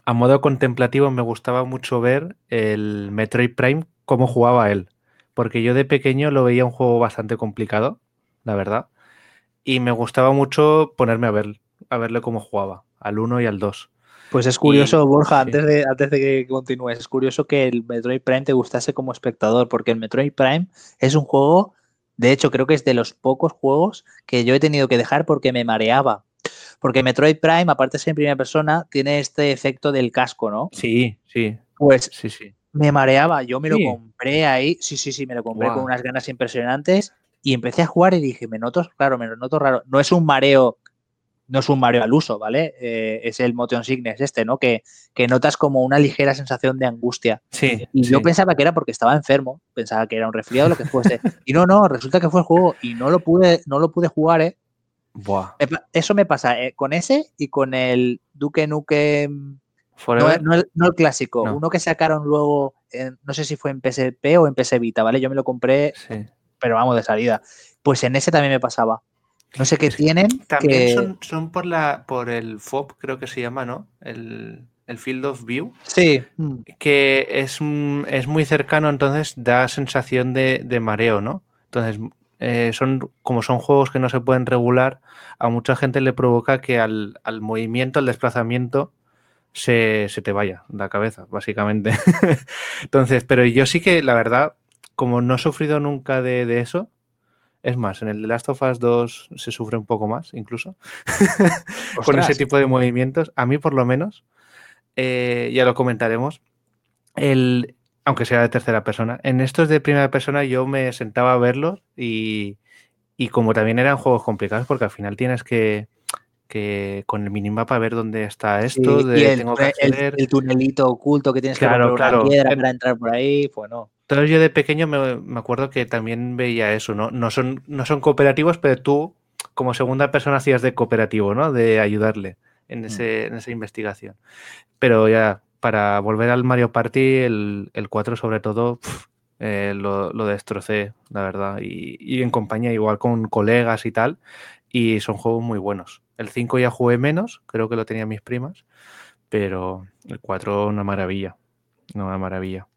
a modo contemplativo, me gustaba mucho ver el Metroid Prime, cómo jugaba él. Porque yo de pequeño lo veía un juego bastante complicado, la verdad. Y me gustaba mucho ponerme a ver, a verle cómo jugaba, al 1 y al 2. Pues es curioso, Borja, antes, de, antes de que continúes, es curioso que el Metroid Prime te gustase como espectador, porque el Metroid Prime es un juego, de hecho creo que es de los pocos juegos que yo he tenido que dejar porque me mareaba. Porque Metroid Prime, aparte de ser en primera persona, tiene este efecto del casco, ¿no? Sí, sí. Pues sí, sí. me mareaba, yo me lo compré ahí, sí, sí, sí, me lo compré con unas ganas impresionantes y empecé a jugar y dije, me noto, claro, me noto raro. No es un mareo no es un Mario al uso, ¿vale? Eh, es el Motion Sickness este, ¿no? Que, que, notas como una ligera sensación de angustia. Sí. Y yo pensaba que era porque estaba enfermo, pensaba que era un resfriado lo que fuese. y no, no, resulta que fue el juego y no lo pude, no lo pude jugar, ¿eh? Buah. Eso me pasa eh, con ese y con el Duke Nukem. No, el, clásico, uno que sacaron luego, no sé si fue en PSP o en PS Vita, ¿vale? Yo me lo compré, pero vamos, de salida. Pues en ese también me pasaba. No sé qué tienen. También son, por la por el FOB, creo que se llama, ¿no? El, Field of View. Sí. Que es, es muy cercano, entonces da sensación de, mareo, ¿no? Entonces, eh, son como son juegos que no se pueden regular, a mucha gente le provoca que al, movimiento, al desplazamiento, se, te vaya la cabeza, básicamente. entonces, pero yo sí que, la verdad, como no he sufrido nunca de, de eso, es más, en el The Last of Us 2 se sufre un poco más, incluso, con ese tipo de movimientos. A mí, por lo menos, eh, ya lo comentaremos, el, aunque sea de tercera persona. En estos de primera persona yo me sentaba a verlos y, como también eran juegos complicados, porque al final tienes que, que con el minimapa ver dónde está esto, de, y el, tengo que el, tunelito oculto que tienes que claro, claro. una piedra para entrar por ahí, pues no. Entonces yo de pequeño me, acuerdo que también veía eso, ¿no? No son, no son cooperativos, pero tú como segunda persona hacías de cooperativo, ¿no? De ayudarle en, mm. ese, en esa investigación. Pero ya, para volver al Mario Party, el, el 4 sobre todo, eh, lo, lo, destrocé, la verdad. Y, y, en compañía, igual con colegas y tal. Y son juegos muy buenos. El 5 ya jugué menos, creo que lo tenían mis primas. Pero el 4 una maravilla. Una maravilla.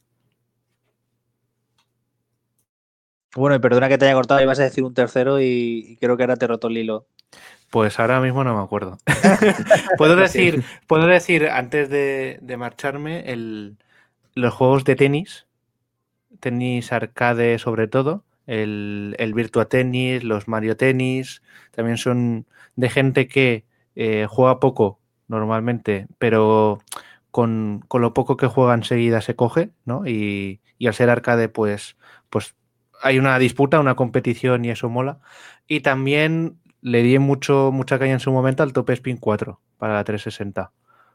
Bueno, y perdona que te haya cortado, ibas a decir un tercero y, creo que ahora te roto el hilo. Pues ahora mismo no me acuerdo. puedo decir, puedo decir antes de, marcharme el, los juegos de tenis, tenis arcade sobre todo, el, el Virtua Tennis, los Mario Tennis, también son de gente que eh, juega poco normalmente, pero con, lo poco que juega enseguida se coge, ¿no? Y, y al ser arcade, pues, pues hay una disputa, una competición y eso mola. Y también le di mucho, mucha caña en su momento al Top Spin 4 para la 360,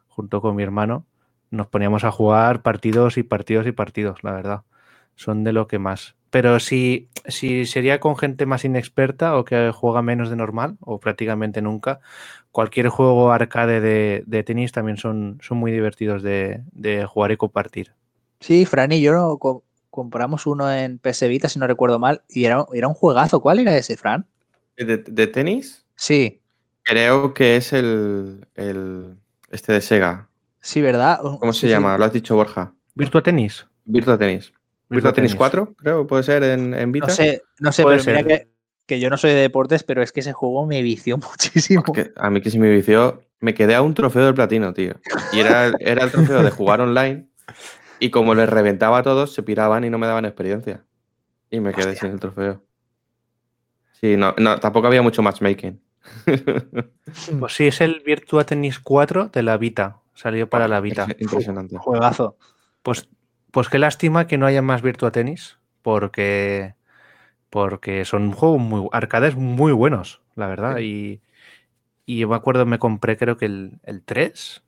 junto con mi hermano. Nos poníamos a jugar partidos y partidos y partidos, la verdad. Son de lo que más. Pero si, si sería con gente más inexperta o que juega menos de normal, o prácticamente nunca, cualquier juego arcade de, tenis también son, son muy divertidos de, de jugar y compartir. Sí, Fran y yo no, compramos uno en PS Vita, si no recuerdo mal, y era, era un juegazo. ¿Cuál era ese, Fran? ¿De, tenis? Sí. Creo que es el, este de Sega. Sí, ¿verdad? ¿Cómo se llama? Lo has dicho, Borja. Virtua Tenis. Virtua Tenis. Virtua, Tenis 4, creo, puede ser en, Vita. No sé, no sé pero mira que, que, yo no soy de deportes, pero es que ese juego me vició muchísimo. a mí que sí me vició, me quedé a un trofeo del platino, tío. Y era, era el trofeo de jugar online y como les reventaba a todos, se piraban y no me daban experiencia. Y me quedé sin el trofeo. Sí, no, tampoco había mucho matchmaking. Pues sí, es el Virtua Tennis 4 de la Vita. Salió para la Vita. Impresionante. Juegazo. Pues, pues qué lástima que no haya más Virtua Tennis, porque, porque son juegos muy arcades muy buenos, la verdad. Y, y yo me acuerdo, me compré creo que el, el 3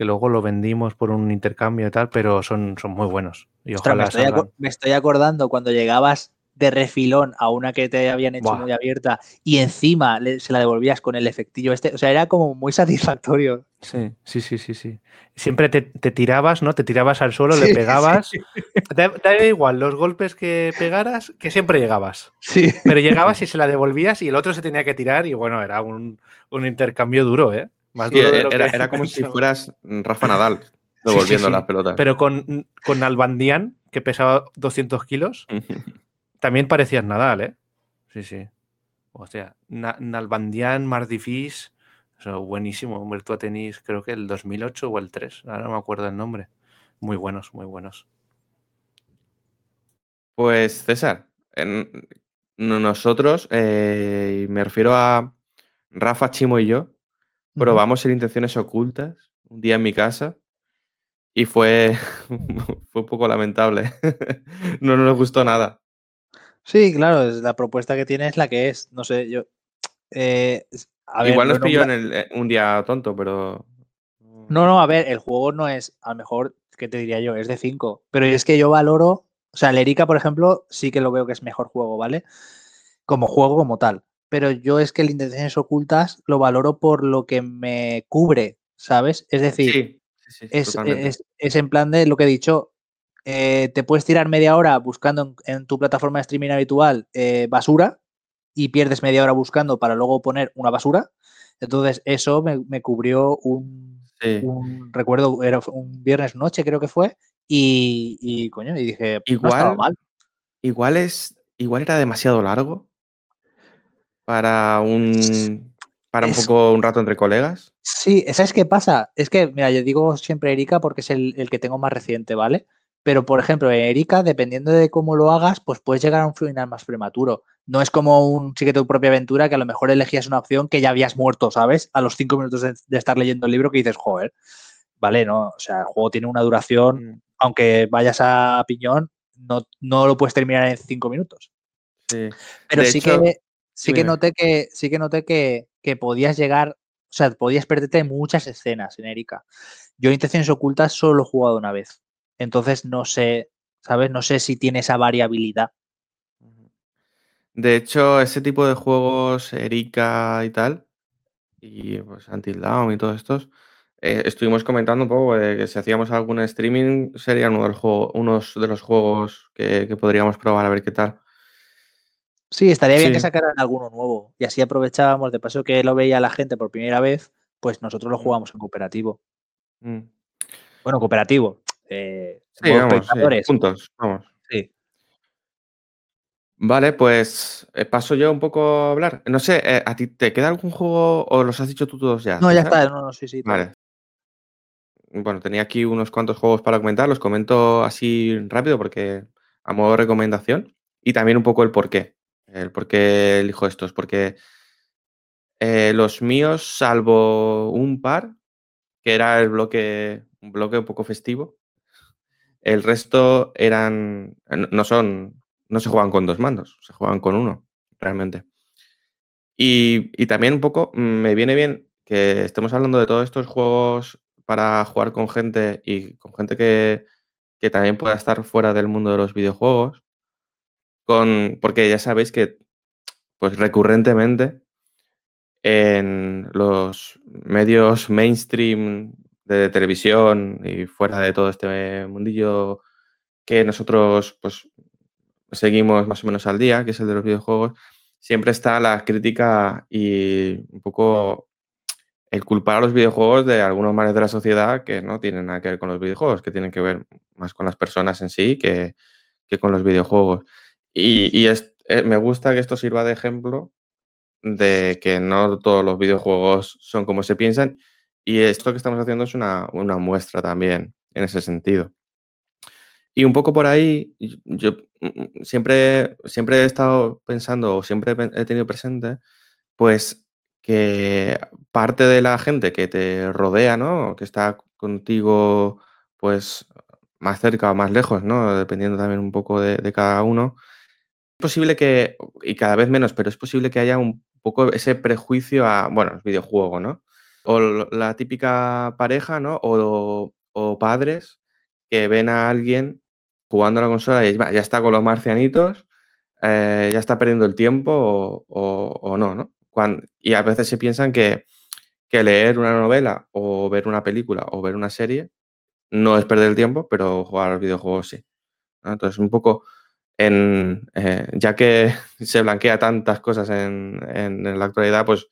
que luego lo vendimos por un intercambio y tal, pero son, son muy buenos. Y me, estoy acordando cuando llegabas de refilón a una que te habían hecho muy abierta y encima se la devolvías con el efectillo este. O sea, era como muy satisfactorio. Sí, sí, sí, sí, sí. Siempre te, tirabas, ¿no? Te tirabas al suelo, le pegabas. Da, igual los golpes que pegaras, que siempre llegabas. Sí. Pero llegabas y se la devolvías y el otro se tenía que tirar y bueno, era un, un intercambio duro, ¿eh? era, como si fueras Rafa Nadal devolviendo las pelotas. Pero con, con Albandián, que pesaba 200 kilos, también parecías Nadal, ¿eh? Sí, sí. O sea, Nalbandián, Mardifis, eso, buenísimo. Virtua Tenis, creo que el 2008 o el 3, ahora no me acuerdo el nombre. Muy buenos, muy buenos. Pues César, nosotros, eh, me refiero a Rafa, Chimo y yo, probamos en intenciones ocultas un día en mi casa y fue, fue un poco lamentable. no nos gustó nada. Sí, claro, la propuesta que tiene es la que es. No sé, yo. Eh, Igual nos pilló en eh, un día tonto, pero. No, no, a ver, el juego no es, a lo mejor, ¿qué te diría yo? Es de 5. Pero es que yo valoro. O sea, el Erika, por ejemplo, sí que lo veo que es mejor juego, ¿vale? Como juego, como tal. Pero yo es que el Intenciones Ocultas lo valoro por lo que me cubre, ¿sabes? Es decir, es, en plan de lo que he dicho. Eh, te puedes tirar media hora buscando en, tu plataforma de streaming habitual eh, basura y pierdes media hora buscando para luego poner una basura. Entonces, eso me, cubrió un, recuerdo, era un viernes noche, creo que fue, y, coño, y dije, igual, mal. Igual es, igual era demasiado largo para un para un poco un rato entre colegas. Sí, ¿sabes qué pasa? Es que, mira, yo digo siempre Erika porque es el, el que tengo más reciente, ¿vale? Pero, por ejemplo, en Erika, dependiendo de cómo lo hagas, pues puedes llegar a un final más prematuro. No es como un sí tu propia aventura que a lo mejor elegías una opción que ya habías muerto, ¿sabes? A los cinco minutos de, estar leyendo el libro que dices, joder, vale, no. O sea, el juego tiene una duración, mm. aunque vayas a piñón, no, no lo puedes terminar en cinco minutos. Sí. Pero sí que sí que noté que sí que noté que, que podías llegar, o sea, podías perderte muchas escenas en Erika. Yo Intenciones Ocultas solo he jugado una vez. Entonces no sé, ¿sabes? No sé si tiene esa variabilidad. De hecho, ese tipo de juegos, Erika y tal, y pues Until Dawn y todos estos, eh, estuvimos comentando un poco de que si hacíamos algún streaming serían uno de los, unos de los juegos que, podríamos probar a ver qué tal. Sí, estaría bien que sacaran alguno nuevo y así aprovechábamos, de paso que lo veía la gente por primera vez, pues nosotros lo jugamos en cooperativo. Mm. Bueno, cooperativo. Eh, sí, vamos, puntos, vamos. Sí. Vale, pues eh, paso yo un poco a hablar. No sé, eh, ¿a ti te queda algún juego o los has dicho tú todos ya? No, ya está, no, no, sí, sí. Vale. Bueno, tenía aquí unos cuantos juegos para comentar, los comento así rápido porque a modo de recomendación y también un poco el por qué. El por qué elijo estos, porque los míos, salvo un par, que era el bloque, un bloque un poco festivo, el resto eran, no son, no se juegan con dos mandos, se juegan con uno, realmente. Y, también un poco me viene bien que estemos hablando de todos estos juegos para jugar con gente y con gente que, también pueda estar fuera del mundo de los videojuegos, con, porque ya sabéis que pues recurrentemente en los medios mainstream de televisión y fuera de todo este mundillo que nosotros pues seguimos más o menos al día, que es el de los videojuegos, siempre está la crítica y un poco el culpar a los videojuegos de algunos males de la sociedad que no tienen nada que ver con los videojuegos, que tienen que ver más con las personas en sí que, con los videojuegos. Y, eh, me gusta que esto sirva de ejemplo de que no todos los videojuegos son como se piensan y esto que estamos haciendo es una, muestra también en ese sentido. Y un poco por ahí, yo mm, mm, siempre, siempre he estado pensando o siempre he tenido presente, pues que parte de la gente que te rodea, ¿no? Que está contigo, pues más cerca o más lejos, ¿no? Dependiendo también un poco de, de cada uno. Es posible que, y cada vez menos, pero es posible que haya un poco ese prejuicio a, bueno, el videojuego, ¿no? O la típica pareja, ¿no? O, padres que ven a alguien jugando a la consola y ya está con los marcianitos, eh, ya está perdiendo el tiempo o, no, ¿no? y a veces se piensan que, leer una novela o ver una película o ver una serie no es perder el tiempo, pero jugar a los videojuegos sí. Entonces, un poco, en, eh, ya que se blanquea tantas cosas en, la actualidad, pues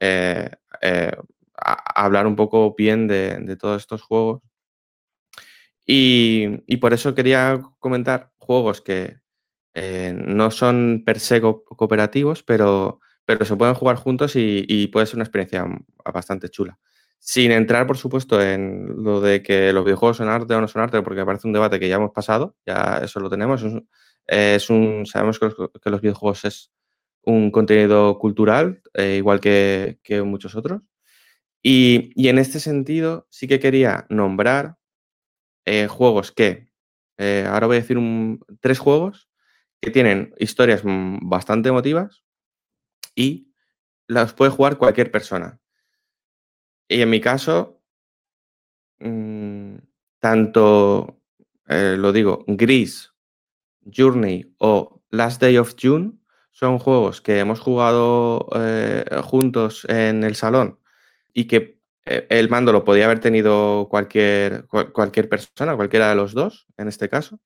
eh, hablar un poco bien de, todos estos juegos. Y, por eso quería comentar juegos que eh, no son per se cooperativos, pero, pero se pueden jugar juntos y, puede ser una experiencia bastante chula. Sin entrar, por supuesto, en lo de que los videojuegos son arte o no son arte, porque parece un debate que ya hemos pasado, ya eso lo tenemos. Es un, sabemos que los, videojuegos es un contenido cultural, eh, igual que, muchos otros. Y, en este sentido, sí que quería nombrar eh, juegos que, eh, ahora voy a decir tres juegos que tienen historias mm, bastante emotivas y las puede jugar cualquier persona. Y en mi caso, mm, tanto, eh, lo digo, Gris, Journey o Last Day of June son juegos que hemos jugado juntos en el salón y que eh, el mando lo podía haber tenido cualquier, cualquier persona, cualquiera de los dos, en este caso.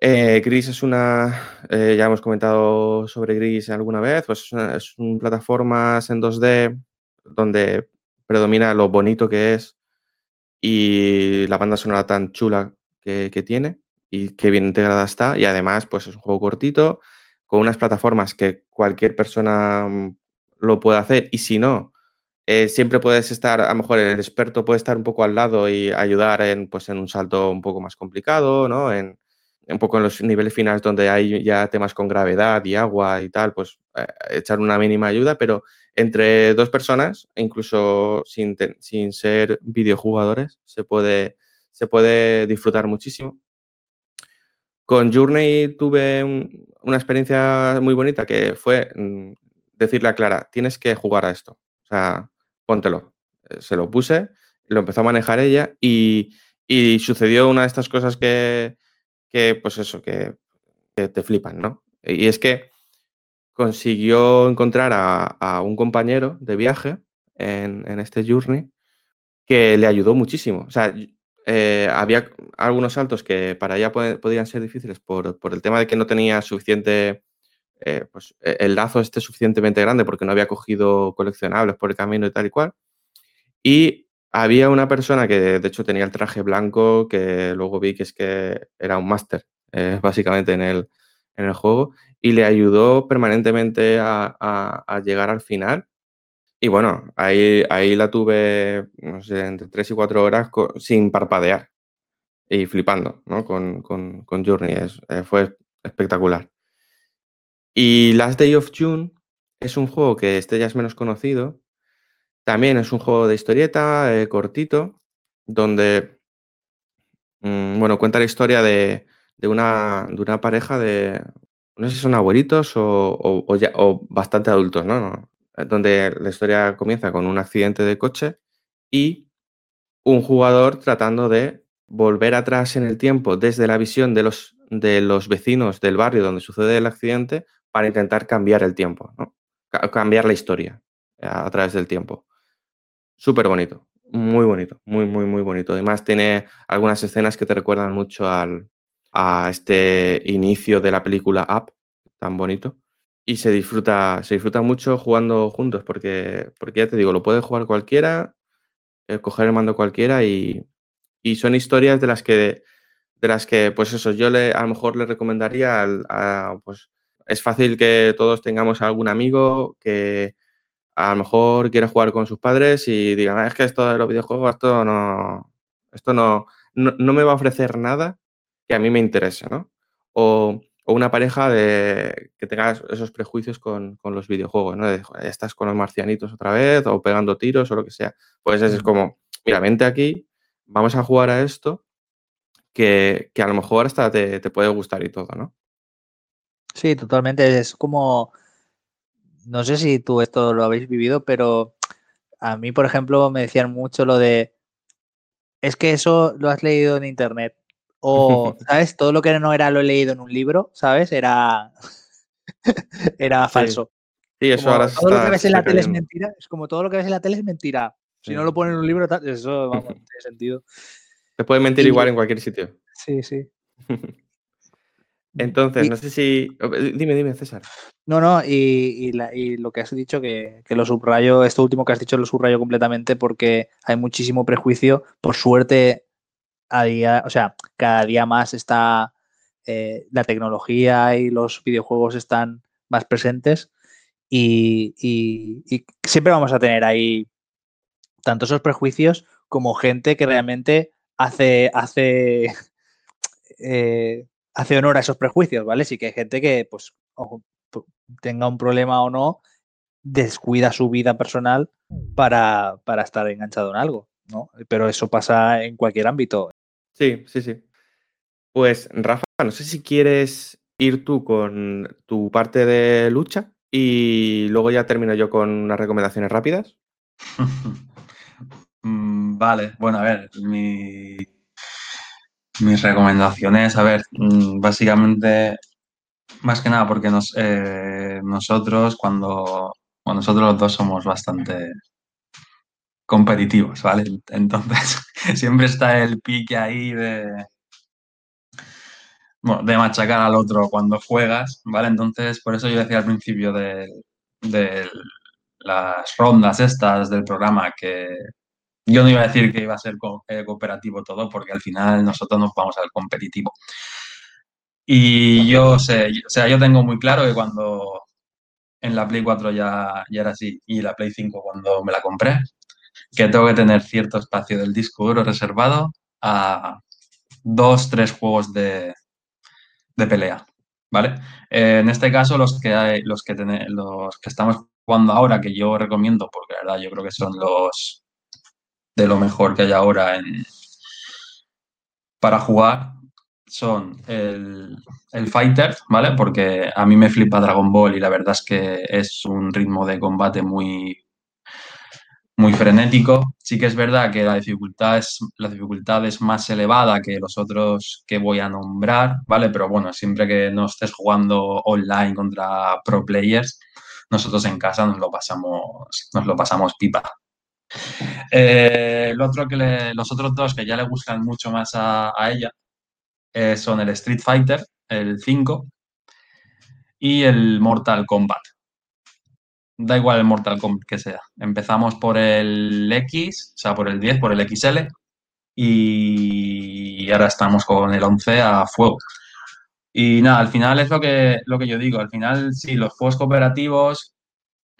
Eh, Gris es una, ya hemos comentado sobre Gris alguna vez, pues es, una, es un plataformas en 2D donde predomina lo bonito que es y la banda sonora tan chula que, que tiene y qué bien integrada está. Y además, pues es un juego cortito, con unas plataformas que cualquier persona mm, lo puede hacer. Y si no, eh, siempre puedes estar, a lo mejor el experto puede estar un poco al lado y ayudar en, pues, en un salto un poco más complicado, ¿no? En, un poco en los niveles finales donde hay ya temas con gravedad y agua y tal, pues eh, echar una mínima ayuda, pero entre dos personas, incluso sin, sin ser videojugadores, se puede, se puede disfrutar muchísimo. Con Journey tuve una experiencia muy bonita que fue mm, decirle a Clara, tienes que jugar a esto. O sea, póntelo. Eh, se lo puse, lo empezó a manejar ella y, sucedió una de estas cosas que, pues eso, que, te flipan, ¿no? Y es que consiguió encontrar a, un compañero de viaje en, en, este Journey que le ayudó muchísimo. O sea, eh, había algunos saltos que para ella podían ser difíciles por, el tema de que no tenía suficiente, eh, pues e, el lazo este suficientemente grande porque no había cogido coleccionables por el camino y tal y cual. Y había una persona que de hecho tenía el traje blanco que luego vi que es que era un máster eh, básicamente en el, en el juego y le ayudó permanentemente a llegar al final y bueno, ahí, ahí la tuve, entre 3 y 4 horas sin parpadear y flipando, ¿no? Con, con, Journey. Eh, fue espectacular. Y Last Day of June es un juego que este ya es menos conocido. También es un juego de historieta, eh, cortito, donde, mm, bueno, cuenta la historia de, una, de una pareja de, no sé si son abuelitos o, o bastante adultos, ¿no? donde la historia comienza con un accidente de coche y un jugador tratando de volver atrás en el tiempo desde la visión de los, de los vecinos del barrio donde sucede el accidente para intentar cambiar el tiempo, ¿no? cambiar la historia a, través del tiempo. Súper bonito, muy bonito, muy, muy, muy bonito. Además tiene algunas escenas que te recuerdan mucho al, a este inicio de la película Up, tan bonito y se disfruta, se disfruta mucho jugando juntos, porque, porque ya te digo, lo puede jugar cualquiera, eh, coger el mando cualquiera y, son historias de las que, de las que, pues eso, yo le, a lo mejor le recomendaría, a, pues es fácil que todos tengamos algún amigo que a lo mejor quiera jugar con sus padres y digan, ah, es que esto de los videojuegos, esto no, esto no, no, no me va a ofrecer nada que a mí me interese, ¿no? O, o una pareja de que tenga esos prejuicios con, los videojuegos, ¿no? estás con los marcianitos otra vez o pegando tiros o lo que sea. Pues es, como, mira, vente aquí, vamos a jugar a esto que, a lo mejor hasta te, puede gustar y todo, ¿no? Sí, totalmente. Es como, no sé si tú esto lo habéis vivido, pero a mí, por ejemplo, me decían mucho lo de, es que eso lo has leído en internet. O, ¿sabes? Todo lo que no era lo he leído en un libro, ¿sabes? Era, era falso. Sí, eso ahora Todo lo que ves en la tele es mentira. Es como todo lo que ves en la tele es mentira. Si no lo ponen en un libro, eso vamos, no tiene sentido. Te pueden mentir igual en cualquier sitio. Sí, sí. Entonces, no sé si. Dime, dime, César. No, no, y, lo que has dicho, que, que, lo subrayo, esto último que has dicho lo subrayo completamente porque hay muchísimo prejuicio. Por suerte, a día, o sea, cada día más está eh, la tecnología y los videojuegos están más presentes y, siempre vamos a tener ahí tanto esos prejuicios como gente que realmente hace, hace, eh, hace honor a esos prejuicios, ¿vale? Sí que hay gente que, pues, tenga un problema o no, descuida su vida personal para, para estar enganchado en algo. ¿no? Pero eso pasa en cualquier ámbito. Sí, sí, sí. Pues Rafa, no sé si quieres ir tú con tu parte de lucha y luego ya termino yo con unas recomendaciones rápidas. Mm, vale, bueno, a ver, mi, mis recomendaciones, a ver, mm, básicamente, más que nada porque nos, eh, nosotros cuando, nosotros los dos somos bastante competitivos, ¿vale? Entonces, siempre está el pique ahí de, bueno, de machacar al otro cuando juegas, ¿vale? Entonces, por eso yo decía al principio de, las rondas estas del programa que yo no iba a decir que iba a ser eh, cooperativo todo, porque al final nosotros nos vamos al competitivo. Y yo sé, o sea, yo tengo muy claro que cuando en la Play 4 ya, ya era así, y la Play 5 cuando me la compré, que tengo que tener cierto espacio del disco duro reservado a dos, tres juegos de, de pelea, ¿vale? Eh, en este caso, los que, hay, los, que los que estamos jugando ahora, que yo recomiendo, porque la verdad yo creo que son los de lo mejor que hay ahora en, para jugar, son el, el, Fighter, ¿vale? Porque a mí me flipa Dragon Ball y la verdad es que es un ritmo de combate muy, muy frenético. Sí que es verdad que la dificultad es, la dificultad es más elevada que los otros que voy a nombrar, ¿vale? Pero bueno, siempre que no estés jugando online contra pro players, nosotros en casa nos lo pasamos, nos lo pasamos pipa. Eh, otro que los otros dos que ya le gustan mucho más a, ella eh, son el Street Fighter, el 5, y el Mortal Kombat. Da igual el Mortal Kombat que sea. Empezamos por el X, o sea, por el 10, por el XL, y ahora estamos con el 11 a fuego. Y nada, al final es lo que, lo que yo digo. Al final, sí, los juegos cooperativos,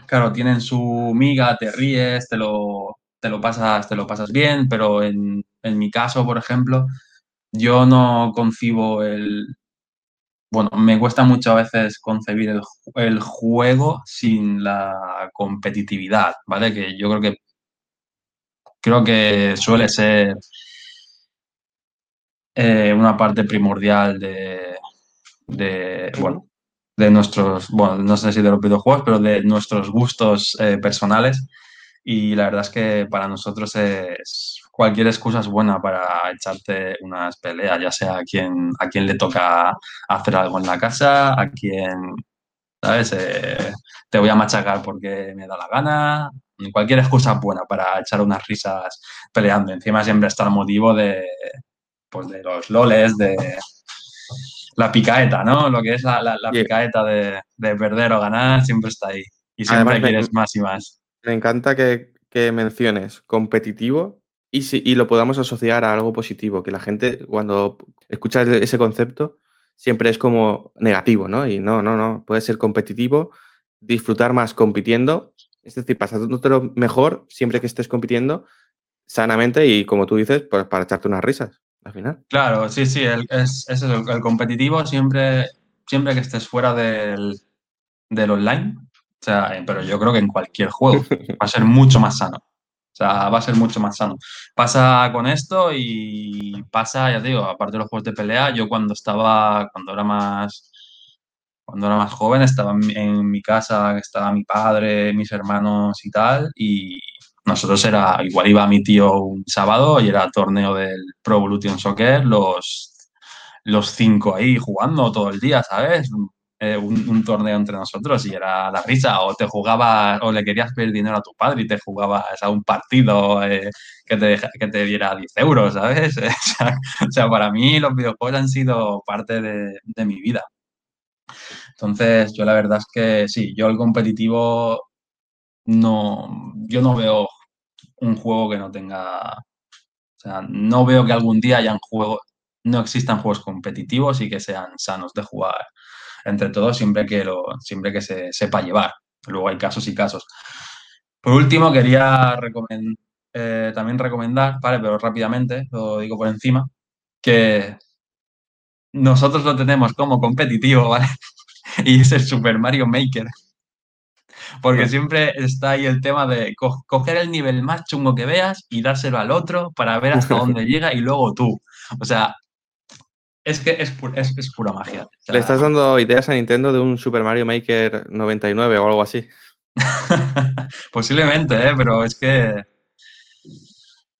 claro, tienen su miga, te ríes, te lo, te lo, pasas, te lo pasas bien, pero en, en mi caso, por ejemplo, yo no concibo el, bueno, me cuesta muchas veces concebir el, juego sin la competitividad, ¿vale? Que yo creo que creo que suele ser eh, una parte primordial de, bueno, de nuestros, bueno, no sé si de los videojuegos, pero de nuestros gustos eh, personales. Y la verdad es que para nosotros es, cualquier excusa es buena para echarte unas peleas, ya sea a quien, a quien le toca hacer algo en la casa, a quien, ¿sabes? Eh, te voy a machacar porque me da la gana. Cualquier excusa es buena para echar unas risas peleando. Encima siempre está el motivo de, pues de los loles, de la picaeta, ¿no? Lo que es la, picaeta de, perder o ganar siempre está ahí. Y siempre quieres más y más. Me encanta que, que menciones competitivo y, si, y lo podamos asociar a algo positivo, que la gente cuando escucha ese concepto siempre es como negativo, ¿no? Y no, no, no, puede ser competitivo, disfrutar más compitiendo, es decir, pasándotelo mejor siempre que estés compitiendo sanamente y como tú dices, pues para echarte unas risas al final. Claro, sí, sí, el, es, es el, competitivo siempre, siempre que estés fuera del, del online, o sea, pero yo creo que en cualquier juego va a ser mucho más sano. O sea, va a ser mucho más sano. Pasa con esto y pasa, ya digo, aparte de los juegos de pelea, yo cuando estaba, cuando era más, cuando era más joven, estaba en, mi casa, estaba mi padre, mis hermanos y tal, y nosotros era, igual iba mi tío un sábado y era torneo del Pro Evolution Soccer, los, los cinco ahí jugando todo el día, ¿sabes? Eh, un, torneo entre nosotros y era la risa, o te jugabas, o le querías pedir dinero a tu padre y te jugabas a un partido eh, que, te, que te diera 10 euros, ¿sabes? o, sea, para mí los videojuegos han sido parte de, mi vida. Entonces, yo la verdad es que sí, yo el competitivo no, yo no veo un juego que no tenga, o sea, no veo que algún día hayan juegos, no existan juegos competitivos y que sean sanos de jugar entre todos siempre que, lo, siempre que se sepa llevar. Luego hay casos y casos. Por último, quería eh, también recomendar, ¿vale? pero rápidamente, lo digo por encima, que nosotros lo tenemos como competitivo, ¿vale? y es el Super Mario Maker. Porque siempre está ahí el tema de coger el nivel más chungo que veas y dárselo al otro para ver hasta dónde llega y luego tú. O sea, Es que es, es, pura magia. Le estás dando ideas a Nintendo de un Super Mario Maker 99 o algo así. Posiblemente, ¿eh? pero es que.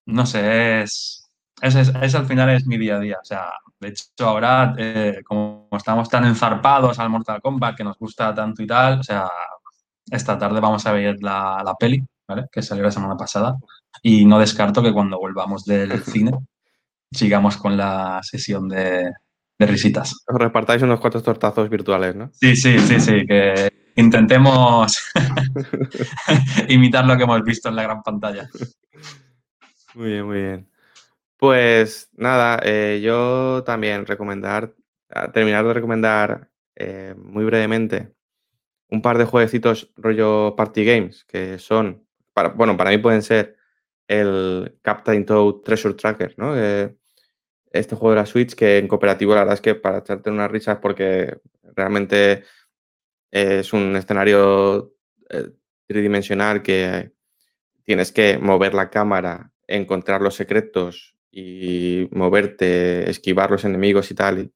No sé, es, es, al final es mi día a día. O sea, de hecho, ahora, eh, como estamos tan enzarpados al Mortal Kombat, que nos gusta tanto y tal, o sea, esta tarde vamos a ver la, la peli, ¿vale? Que salió la semana pasada. Y no descarto que cuando volvamos del cine sigamos con la sesión de, de risitas. Os repartáis unos cuantos tortazos virtuales, ¿no? Sí, sí, sí, sí, que intentemos imitar lo que hemos visto en la gran pantalla. Muy bien, muy bien. Pues nada, eh, yo también recomendar, terminar de recomendar eh, muy brevemente un par de jueguecitos rollo party games que son, para, bueno, para mí pueden ser el Captain Toad Treasure Tracker, ¿no? Este juego de la Switch que en cooperativo la verdad es que para echarte unas risas porque realmente es un escenario eh, tridimensional que tienes que mover la cámara, encontrar los secretos y moverte, esquivar los enemigos y tal.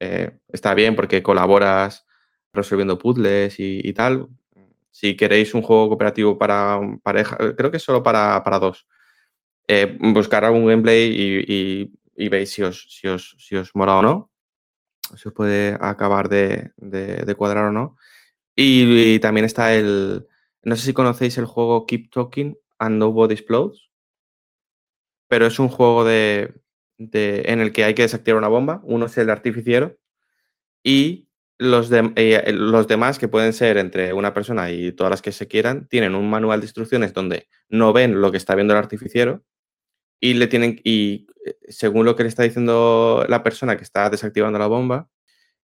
Eh, está bien porque colaboras resolviendo puzzles y, tal. Si queréis un juego cooperativo para pareja, creo que es solo para, dos. Eh, buscar algún gameplay y, veis si os, si, os, si os o no. Si os puede acabar de, cuadrar o no. Y, también está el. No sé si conocéis el juego Keep Talking and Nobody Explodes. Pero es un juego de, en el que hay que desactivar una bomba. Uno es el artificiero. Y los, de, eh, los demás, que pueden ser entre una persona y todas las que se quieran, tienen un manual de instrucciones donde no ven lo que está viendo el artificiero y le tienen y eh, según lo que le está diciendo la persona que está desactivando la bomba,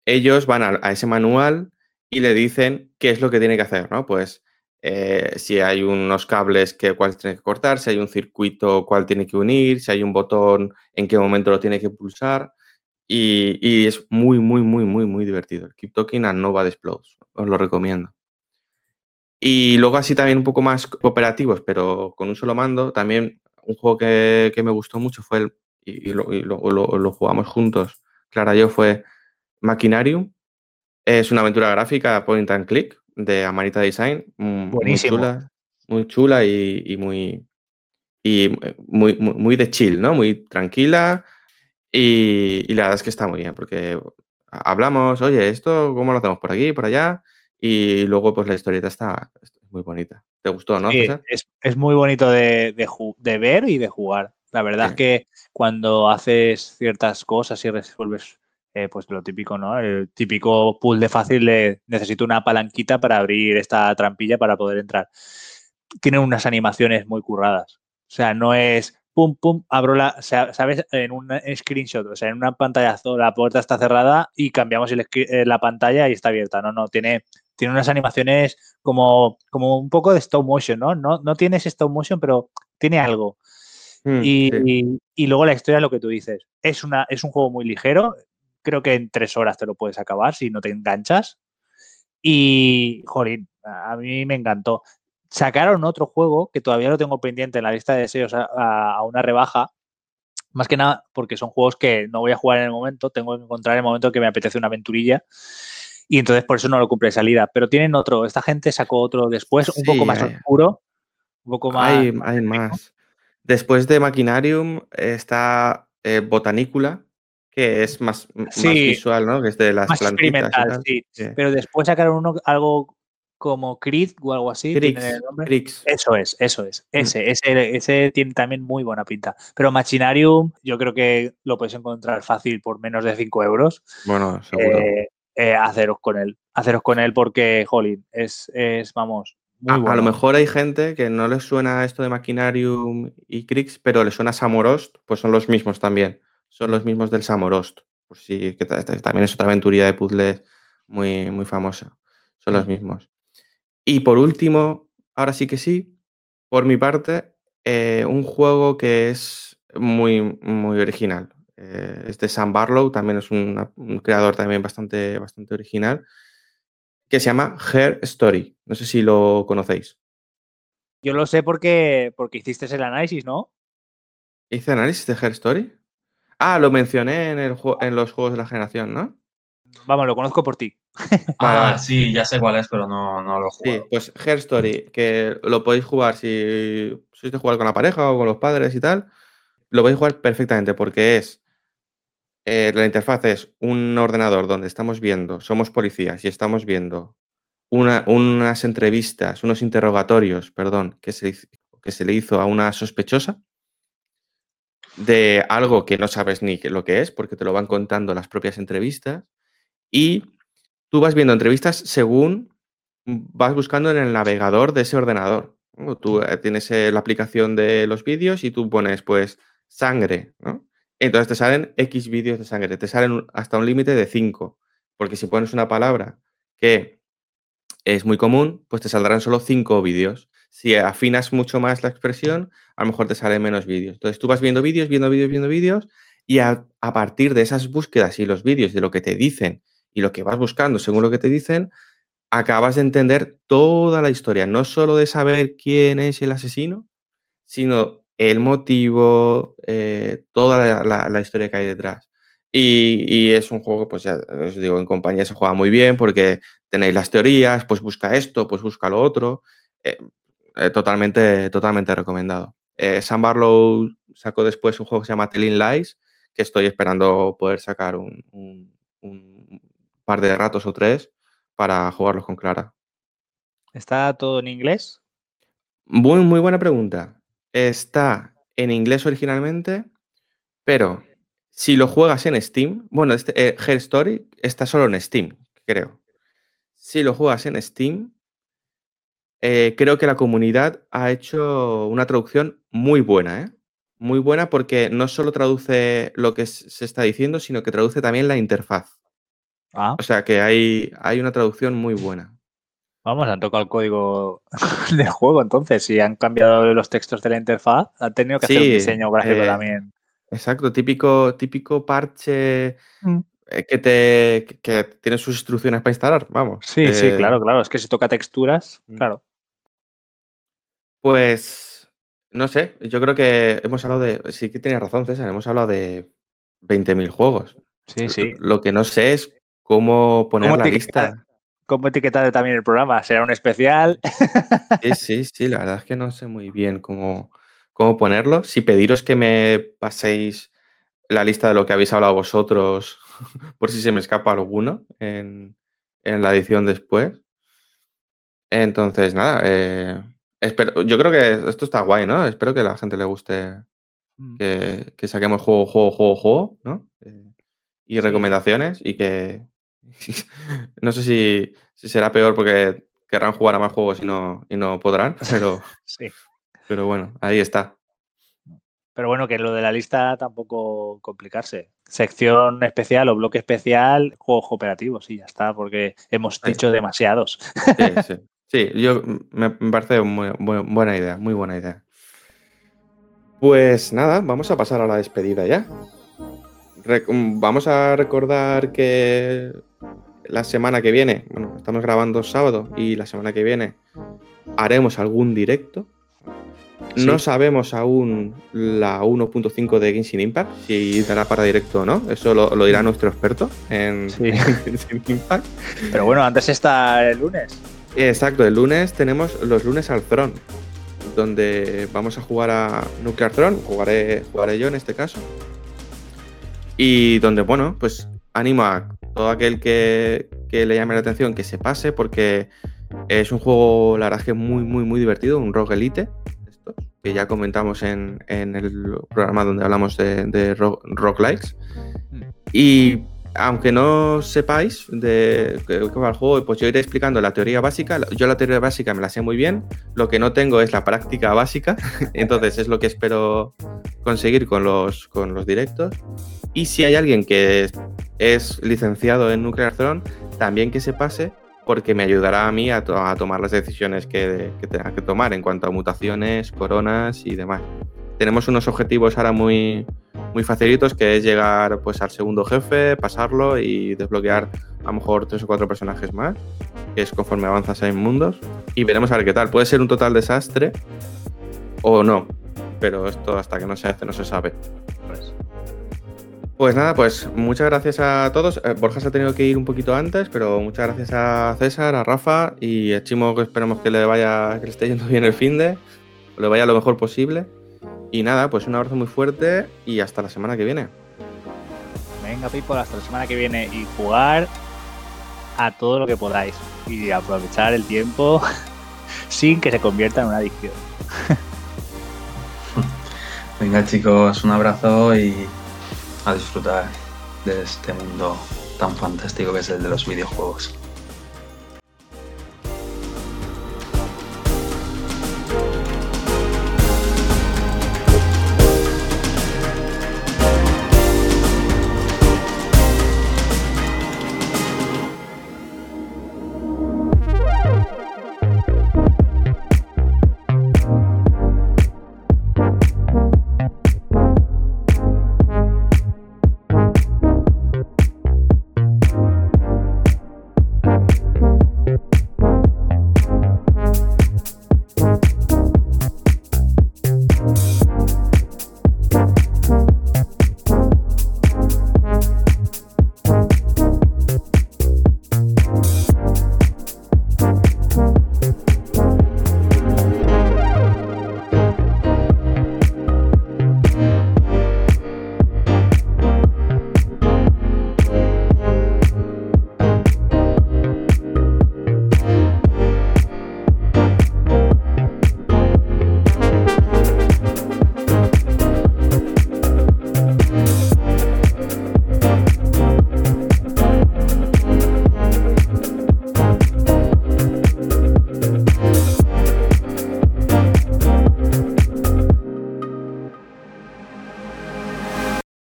ellos van a, ese manual y le dicen qué es lo que tiene que hacer, ¿no? Pues eh, si hay unos cables que cuál tiene que cortar, si hay un circuito cuál tiene que unir, si hay un botón en qué momento lo tiene que pulsar. Y, es muy, muy, muy, muy, muy divertido. Keep Talking and Nova Explodes. Os lo recomiendo. Y luego así también un poco más cooperativos, pero con un solo mando. También un juego que, me gustó mucho fue el, y, lo, jugamos juntos, Clara y yo, fue Machinarium. Es una aventura gráfica point and click de Amanita Design. Mm, muy chula, muy chula y, muy, y muy, muy, muy de chill, ¿no? Muy tranquila y, la verdad es que está muy bien, porque hablamos, oye, esto, ¿cómo lo hacemos por aquí, por allá? Y luego, pues la historieta está, muy bonita. ¿Te gustó, no? Sí, es, muy bonito de, ver y de jugar. La verdad es que cuando haces ciertas cosas y resuelves, eh, pues lo típico, ¿no? El típico pool de fácil de necesito una palanquita para abrir esta trampilla para poder entrar. Tiene unas animaciones muy curradas. O sea, no es pum, pum, abro la, ¿sabes? En un screenshot, o sea, en una pantallazo, la puerta está cerrada y cambiamos eh, la pantalla y está abierta. No, no, tiene, tiene unas animaciones como, como un poco de stop motion, ¿no? No, no tiene ese stop motion, pero tiene algo. Mm, y, y, luego la historia, lo que tú dices, es, una, es un juego muy ligero. Creo que en tres horas te lo puedes acabar si no te enganchas. Y, jolín, a mí me encantó sacaron otro juego que todavía lo tengo pendiente en la lista de deseos a, una rebaja. Más que nada porque son juegos que no voy a jugar en el momento, tengo que encontrar el momento que me apetece una aventurilla. Y entonces por eso no lo cumple salida. Pero tienen otro, esta gente sacó otro después, un poco más oscuro, un poco más. Hay, más. Después de Machinarium está eh, Botanícula, que es más, visual, ¿no? Que es de las más experimental, sí. Pero después sacaron uno, algo como Creed o algo así. Eso es, eso es. Mm. Ese, ese, ese tiene también muy buena pinta. Pero Machinarium, yo creo que lo puedes encontrar fácil por menos de 5 euros. Bueno, seguro. Eh, eh, haceros con él. Haceros con él porque, jolín, es, es vamos. a, a, lo mejor hay gente que no les suena esto de Machinarium y Crix, pero le suena Samorost, pues son los mismos también. Son los mismos del Samorost. Pues sí, que también es otra aventuría de puzzles muy, muy famosa. Son los mm. mismos. Y por último, ahora sí que sí, por mi parte, eh, un juego que es muy, muy original. Eh, es de Sam Barlow, también es un creador también bastante, bastante original, que se llama Her Story. No sé si lo conocéis. Yo lo sé porque, porque hiciste el análisis, ¿no? ¿Hice análisis de Her Story? Ah, lo mencioné en, el, en los juegos de la generación, ¿no? Vamos, lo conozco por ti. ah, sí, ya sé cuál es, pero no, no lo juego. Sí, pues Hair Story, que lo podéis jugar si sois de jugar con la pareja o con los padres y tal, lo podéis jugar perfectamente porque es eh, la interfaz es un ordenador donde estamos viendo, somos policías y estamos viendo unas entrevistas, unos interrogatorios, perdón, que se, que se le hizo a una sospechosa de algo que no sabes ni lo que es, porque te lo van contando las propias entrevistas, y tú vas viendo entrevistas según vas buscando en el navegador de ese ordenador. Tú eh, tienes eh, la aplicación de los vídeos y tú pones, pues, sangre, ¿no? Entonces te salen X vídeos de sangre, te salen hasta un límite de 5, porque si pones una palabra que es muy común, pues te saldrán solo 5 vídeos. Si afinas mucho más la expresión, a lo mejor te salen menos vídeos. Entonces tú vas viendo vídeos, viendo vídeos, viendo vídeos, y a, partir de esas búsquedas y los vídeos, de lo que te dicen y lo que vas buscando según lo que te dicen, acabas de entender toda la historia, no solo de saber quién es el asesino, sino el motivo, eh, toda la, historia que hay detrás. Y, es un juego, pues ya os digo, en compañía se juega muy bien porque tenéis las teorías, pues busca esto, pues busca lo otro. Eh, eh, totalmente, totalmente recomendado. Sam Barlow sacó después un juego que se llama Telling Lies, que estoy esperando poder sacar un, un par de ratos o tres para jugarlos con Clara. ¿Está todo en inglés? Muy, muy buena pregunta. Está en inglés originalmente, pero si lo juegas en Steam, bueno, este, eh, Story está solo en Steam, creo. Si lo juegas en Steam, eh, creo que la comunidad ha hecho una traducción muy buena, ¿eh? Muy buena porque no solo traduce lo que se está diciendo, sino que traduce también la interfaz. Ah. O sea que hay, hay una traducción muy buena. Vamos, han tocado el código del juego, entonces, si han cambiado los textos de la interfaz, han tenido que hacer un diseño gráfico eh, también. Exacto, típico, típico parche mm. eh, que te que tiene sus instrucciones para instalar, vamos. Sí, sí, eh, claro, claro. Es que si toca texturas, mm. claro. Pues no sé, yo creo que hemos hablado de. Sí que tienes razón, César, hemos hablado de 20.000 juegos. Sí, sí. Lo que no sé es cómo poner la lista cómo etiquetar también el programa. ¿Será un especial? Sí, sí, sí, la verdad es que no sé muy bien cómo, cómo ponerlo. Si pediros que me paséis la lista de lo que habéis hablado vosotros, por si se me escapa alguno en, la edición después. Entonces, nada, eh, espero, yo creo que esto está guay, ¿no? Espero que a la gente le guste mm. que, saquemos juego, juego, juego, juego, ¿no? Eh, y recomendaciones y que, no sé si, será peor porque querrán jugar a más juegos y no, y no podrán, pero, sí. pero bueno, ahí está. Pero bueno, que lo de la lista tampoco complicarse. Sección especial o bloque especial, juegos cooperativos, y ya está, porque hemos dicho demasiados. Sí, sí. Sí, yo me, parece muy, buena idea, muy buena idea. Pues nada, vamos a pasar a la despedida ya. vamos a recordar que la semana que viene, bueno, estamos grabando sábado y la semana que viene haremos algún directo. No sabemos aún la 1.5 de Genshin Impact, si dará para directo o no. Eso lo, dirá nuestro experto en, Genshin Impact. Pero bueno, antes está el lunes. Exacto, el lunes tenemos los lunes al Throne, donde vamos a jugar a Nuclear Throne, jugaré, jugaré yo en este caso. Y donde, bueno, pues animo a todo aquel que, le llame la atención que se pase porque es un juego, la verdad es que muy, muy, muy divertido, un rock elite, que ya comentamos en, el programa donde hablamos de, rock, likes. Mm. Y aunque no sepáis de qué va el juego, pues yo iré explicando la teoría básica. Yo la teoría básica me la sé muy bien. Lo que no tengo es la práctica básica. Entonces es lo que espero conseguir con los, con los directos. Y si hay alguien que es licenciado en Nuclear Throne, también que se pase porque me ayudará a mí a, tomar las decisiones que, tenga que tomar en cuanto a mutaciones, coronas y demás. Tenemos unos objetivos ahora muy, muy facilitos que es llegar pues al segundo jefe, pasarlo y desbloquear a lo mejor tres o cuatro personajes más, que es conforme avanzas en mundos. Y veremos a ver qué tal. Puede ser un total desastre o no, pero esto hasta que no se hace no se sabe. Pues. Pues nada, pues muchas gracias a todos. Eh, Borja se ha tenido que ir un poquito antes, pero muchas gracias a César, a Rafa y a Chimo, que esperemos que le vaya, que le esté yendo bien el fin de, le vaya lo mejor posible. Y nada, pues un abrazo muy fuerte y hasta la semana que viene. Venga, people, hasta la semana que viene y jugar a todo lo que podáis y aprovechar el tiempo sin que se convierta en una adicción. Venga chicos, un abrazo y a disfrutar de este mundo tan fantástico que es el de los videojuegos.